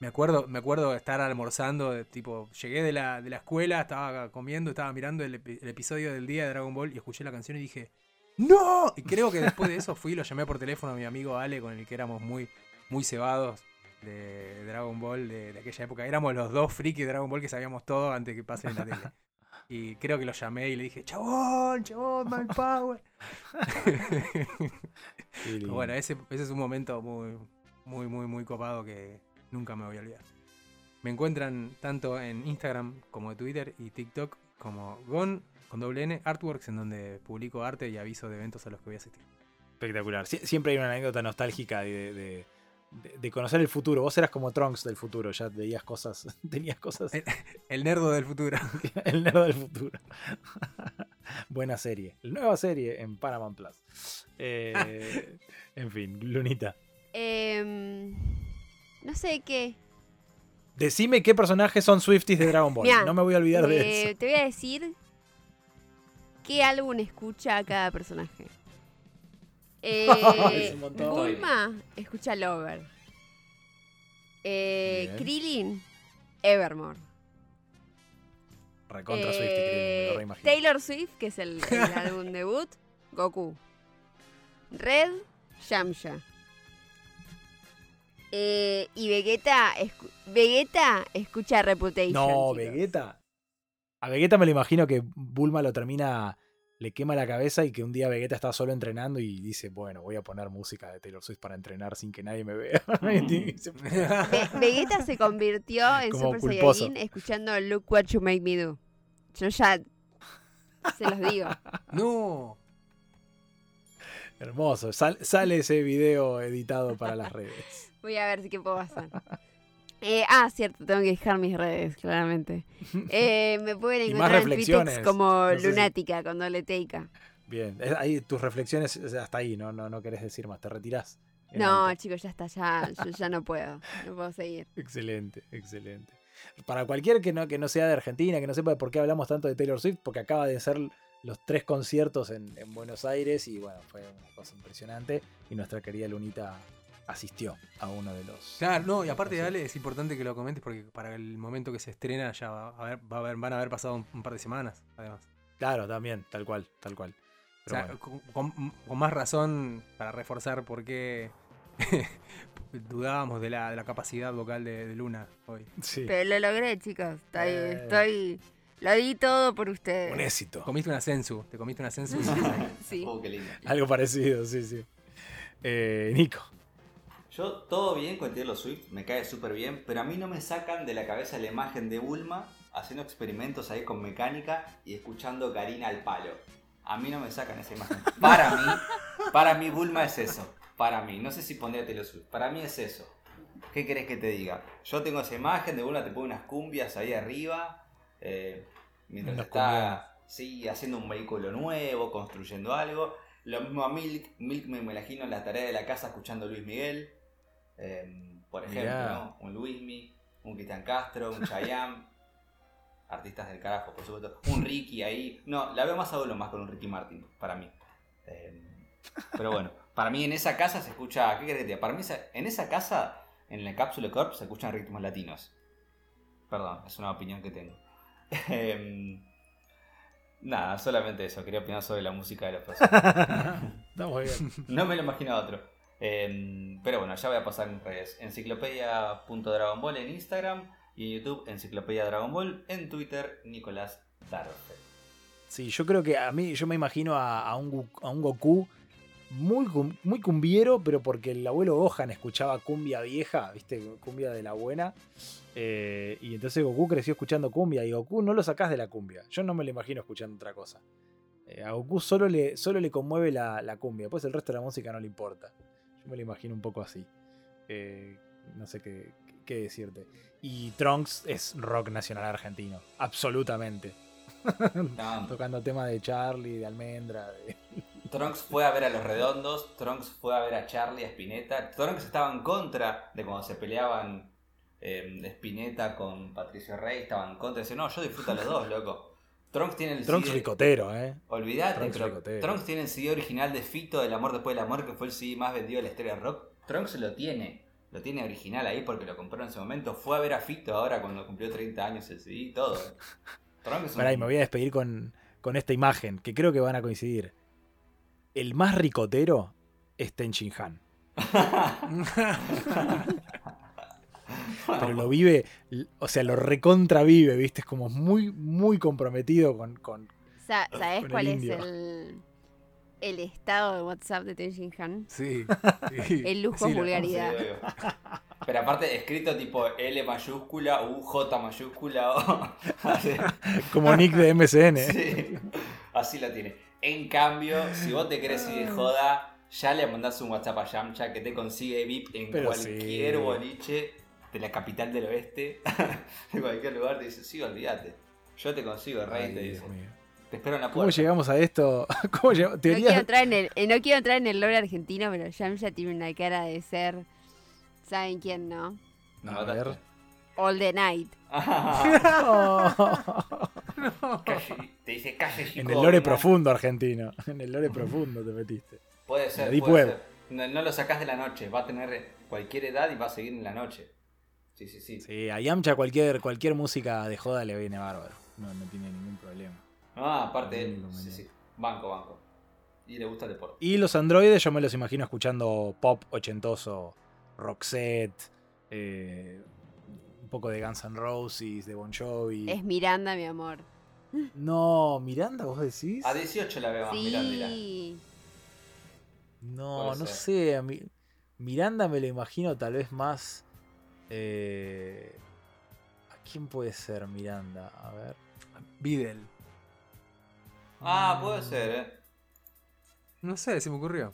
Me acuerdo, me acuerdo estar almorzando, tipo, llegué de la, de la escuela, estaba comiendo, estaba mirando el, epi- el episodio del día de Dragon Ball y escuché la canción y dije, ¡No! Y creo que después de eso fui y lo llamé por teléfono a mi amigo Ale, con el que éramos muy, muy cebados de Dragon Ball de, de aquella época. Éramos los dos frikis de Dragon Ball que sabíamos todo antes que pase en la tele. Y creo que lo llamé y le dije, chabón, chabón, mal power. Bueno, ese, ese es un momento muy, muy, muy, muy copado que nunca me voy a olvidar. Me encuentran tanto en Instagram como en Twitter y TikTok como Gon con doble N Artworks, en donde publico arte y aviso de eventos a los que voy a asistir. Espectacular. Sie- siempre hay una anécdota nostálgica de, de- de- de conocer el futuro. Vos eras como Trunks del futuro, ya veías cosas, tenías cosas. Eh. El nerdo del futuro. el nerd del futuro. Buena serie. Nueva serie en Paramount Plus. Eh, en fin, Lunita. Em, no sé qué. Decime qué personajes son Swifties de Dragon Ball. Mirá, no me voy a olvidar de Eh, eso. Te voy a decir qué álbum escucha cada personaje. Eh. Bulma escucha Lover. Eh. Krillin, Evermore. Recontra Eh, me lo reimagino. Taylor Swift, que es el, el álbum debut, Goku. Red, Yamcha. Eh, y Vegeta, escu- Vegeta escucha Reputation. No, chicos. Vegeta. A Vegeta me lo imagino que Bulma lo termina, le quema la cabeza y que un día Vegeta está solo entrenando y dice, bueno, voy a poner música de Taylor Swift para entrenar sin que nadie me vea. Ve- Vegeta se convirtió en Como Super culposo. Saiyajin escuchando Look What You Make Me Do. Yo ya se los digo. no. Hermoso. Sal- sale ese video editado para las redes. Voy a ver si qué puedo hacer. Eh, ah, cierto, tengo que dejar mis redes, claramente. Eh, me pueden encontrar en como No sé si- Lunática con doble teica. Bien. Ahí tus reflexiones es hasta ahí, no, no, no querés decir más, te retirás. No, chicos, ya está, ya, yo ya no puedo. No puedo seguir. Excelente, excelente. Para cualquier que no, que no sea de Argentina, que no sepa por qué hablamos tanto de Taylor Swift, porque acaba de ser los tres conciertos en, en Buenos Aires y bueno, fue una cosa impresionante. Y nuestra querida Lunita asistió a uno de los. Claro, no, y aparte, Ale, es importante que lo comentes porque para el momento que se estrena ya va a haber, va a haber- van a haber pasado un, un par de semanas, además. Claro, también, tal cual, tal cual. O sea, bueno. con, con- con más razón para reforzar por qué dudábamos de la, de la capacidad vocal de, de Luna hoy. Sí, Pero lo logré, chicos. Estoy, Eh. estoy, lo di todo por ustedes. un éxito. Comiste una sensu, te comiste una sensu. Sí. Oh, qué lindo. Algo parecido, sí, sí. Eh, Nico. Yo todo bien con Taylor Swift, me cae súper bien, pero a mí no me sacan de la cabeza la imagen de Bulma haciendo experimentos ahí con mecánica y escuchando Karina al palo. A mí no me sacan esa imagen. Para mí, para mí Bulma es eso. Para mí, no sé si pondría Taylor Swift, para mí es eso. ¿Qué querés que te diga? Yo tengo esa imagen de Bulma, te pone unas cumbias ahí arriba, eh, mientras está sí, haciendo un vehículo nuevo, construyendo algo. Lo mismo a Milk, Milk me imagino en la tarea de la casa escuchando Luis Miguel. Eh, por ejemplo, Mirá. ¿no? un Luismi, un Cristian Castro, un Chayanne. artistas del carajo, por supuesto. Un Ricky ahí. No, la veo más a más con un Ricky Martin, para mí. Eh, pero bueno, para mí en esa casa se escucha. ¿Qué querés que te diga? Para mí en esa casa, en la Cápsula Corp, se escuchan ritmos latinos. Perdón, es una opinión que tengo. Em, nada, solamente eso. Quería opinar sobre la música de los personajes. Está muy bien. No me lo imagino otro. Em, pero bueno, ya voy a pasar en redes. Enciclopedia.dragonball en Instagram y en YouTube Enciclopedia Dragon Ball. En Twitter, Nicolás Darfe. Sí, yo creo que a mí, yo me imagino a, un, a un Goku muy, muy cumbiero, pero porque el abuelo Gohan escuchaba cumbia vieja, ¿viste? Cumbia de la buena. Eh, y entonces Goku creció escuchando cumbia. Y Goku no lo sacás de la cumbia. Yo no me lo imagino escuchando otra cosa. Eh, a Goku solo le, solo le conmueve la, la cumbia. Después el resto de la música no le importa. Me lo imagino un poco así. Eh, no sé qué, qué decirte. Y Trunks es rock nacional argentino. Absolutamente. No, Tocando temas de Charlie, de Almendra. de- Trunks fue a ver a los redondos, Trunks fue a ver a Charlie, a Spinetta. Trunks estaba en contra de cuando se peleaban eh, Spinetta con Patricio Rey, estaba en contra. Dice, no, yo disfruto a los dos, loco. Trunks tiene el Trunks CD ricotero, ¿eh? Olvídate, Trunks pero ricotero. Trunks tiene el CD original de Fito del amor después del amor, que fue el CD más vendido de la historia del rock. Trunks lo tiene, lo tiene original ahí porque lo compró en ese momento. Fue a ver a Fito ahora cuando cumplió 30 años el CD y todo. Trunks es un- Pará, y me voy a despedir con, con esta imagen, que creo que van a coincidir. el más ricotero es Ten Han. Pero lo vive, o sea, lo recontra vive, ¿viste? Es como muy, muy comprometido con. con- Sa- Con ¿Sabés el cuál es el, el estado de WhatsApp de Tenshin Han? Sí. sí. El lujo Sí, lo- vulgaridad. Pero aparte, escrito tipo L mayúscula, U, J mayúscula, O. Como Nick de MSN. sí. Así lo tiene. En cambio, si vos te querés ir de joda, ya le mandás un WhatsApp a Yamcha que te consigue VIP en Pero cualquier sí. boliche de la capital del oeste. de cualquier lugar, te dice, sí, olvídate. Yo te consigo, rey, Ay, te Dios dice. mío. Te espero en la ¿Cómo puerta. llegamos a esto? ¿Cómo llegamos? No quiero, Teoría. entrar en el, eh, no quiero entrar en el lore argentino, pero Yamcha tiene una cara de ser. ¿Saben quién no? Me A ver. All the Night. Calle- te dice calle En chico, el lore ¿no? profundo argentino. En el lore profundo te metiste. Puede ser, La Deep puede Web. ser. No, no lo sacás de la noche, va a tener cualquier edad y va a seguir en la noche. Sí, sí, sí. Sí, a Yamcha cualquier, cualquier música de joda le viene bárbaro. No, no tiene ningún problema. Ah, aparte, él, sí, sí. Banco, banco. Y le gusta el deporte. Y los androides yo me los imagino escuchando pop ochentoso, Roxette, eh, un poco de Guns N' Roses, de Bon Jovi. Es Miranda, mi amor. No, Miranda, vos decís. A 18 la veo más Miranda. Sí. No, Puede no ser. sé. a mí- Miranda me lo imagino tal vez más. Eh, ¿A quién puede ser Miranda? A ver. Videl. Ah, puede ser, eh. No sé, se me ocurrió.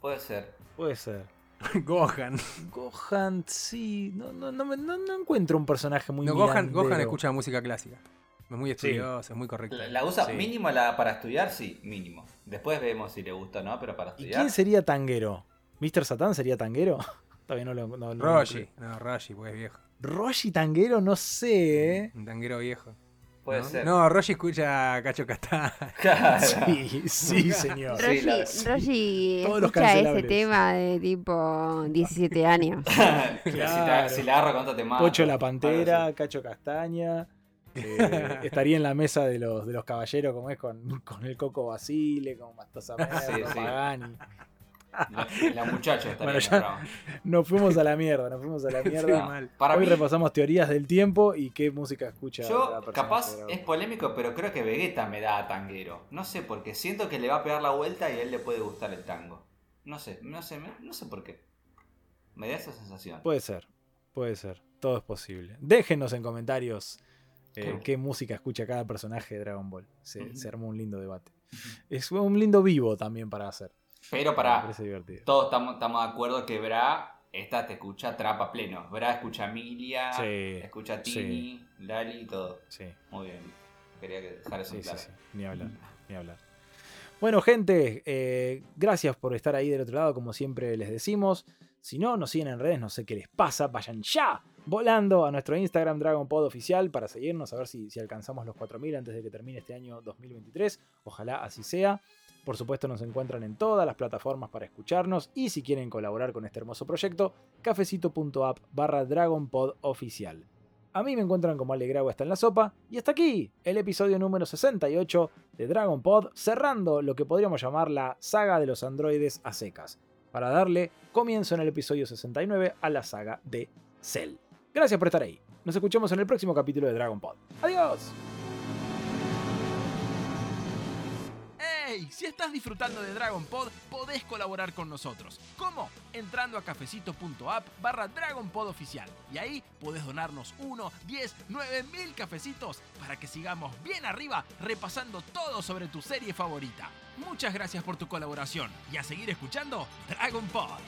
Puede ser. Puede ser. Gohan. Gohan, sí. No, no, no, me- no- no encuentro un personaje muy No, Gohan, Gohan escucha música clásica. Es muy estudioso, es muy correcto. La, la usa Sí. mínimo la, para estudiar, sí, mínimo. Después vemos si le gusta o no, pero para ¿Y estudiar. quién sería tanguero? ¿Mr. Satan sería tanguero? Todavía no lo. No, no- Roshi. No, Roshi, porque es viejo. Roshi tanguero, no sé, ¿eh? Un tanguero viejo. Puede ¿no? ser. No, Roshi escucha a Cacho Castaña. Claro. Sí, sí, señor. Roshi, escucha ese tema de tipo 17 años. Te- Claro. Si la agarro, ¿cuánto te mato? Pocho la Pantera. Cacho Castaña. eh, estaría en la mesa de los, de los caballeros, como es con, con el Coco Basile, con Mastosa Merlo, Sí, sí. Pagani. La, la muchacha estaría Bueno, ya-. Nos fuimos a la mierda, nos fuimos a la Sí, mierda. mal. Para Hoy mí, repasamos teorías del tiempo y qué música escucha. yo capaz es polémico, pero creo que Vegeta me da a tanguero. No sé, porque siento que le va a pegar la vuelta y a él le puede gustar el tango. No sé, no sé, no sé por qué. Me da esa sensación. Puede ser, puede ser. Todo es posible. Déjenos en comentarios eh, qué música escucha cada personaje de Dragon Ball. Se armó un lindo debate. Es un lindo vivo también para hacer. Pero Me para todos estamos, de acuerdo que Bra, esta te escucha trapa pleno. Bra escucha a Emilia, Sí, escucha a Tini, Lali y todo. Sí, Muy bien. Quería que dejar eso sí, claro. Ni hablar, ni hablar. Bueno, gente, eh, gracias por estar ahí del otro lado, como siempre les decimos. Si no, nos siguen en redes, no sé qué les pasa, vayan ya volando a nuestro Instagram DragonPod oficial para seguirnos, a ver si, si alcanzamos los 4.000 antes de que termine este año 2023. Ojalá así sea. Por supuesto nos encuentran en todas las plataformas para escucharnos y si quieren colaborar con este hermoso proyecto, cafecito.app. A mí me encuentran como Alegragua está en la sopa y hasta aquí el episodio número 68 de Dragon Pod, cerrando lo que podríamos llamar la saga de los androides a secas, para darle comienzo en el episodio 69 a la saga de Cell. Gracias por estar ahí. Nos escuchamos en el próximo capítulo de Dragon Pod. ¡Adiós! Si estás disfrutando de Dragon Pod, podés colaborar con nosotros. ¿Cómo? Entrando a cafecito.app barra Dragon Pod oficial. Y ahí podés donarnos 1, 10, 9 mil cafecitos para que sigamos bien arriba repasando todo sobre tu serie favorita. Muchas gracias por tu colaboración y a seguir escuchando Dragon Pod.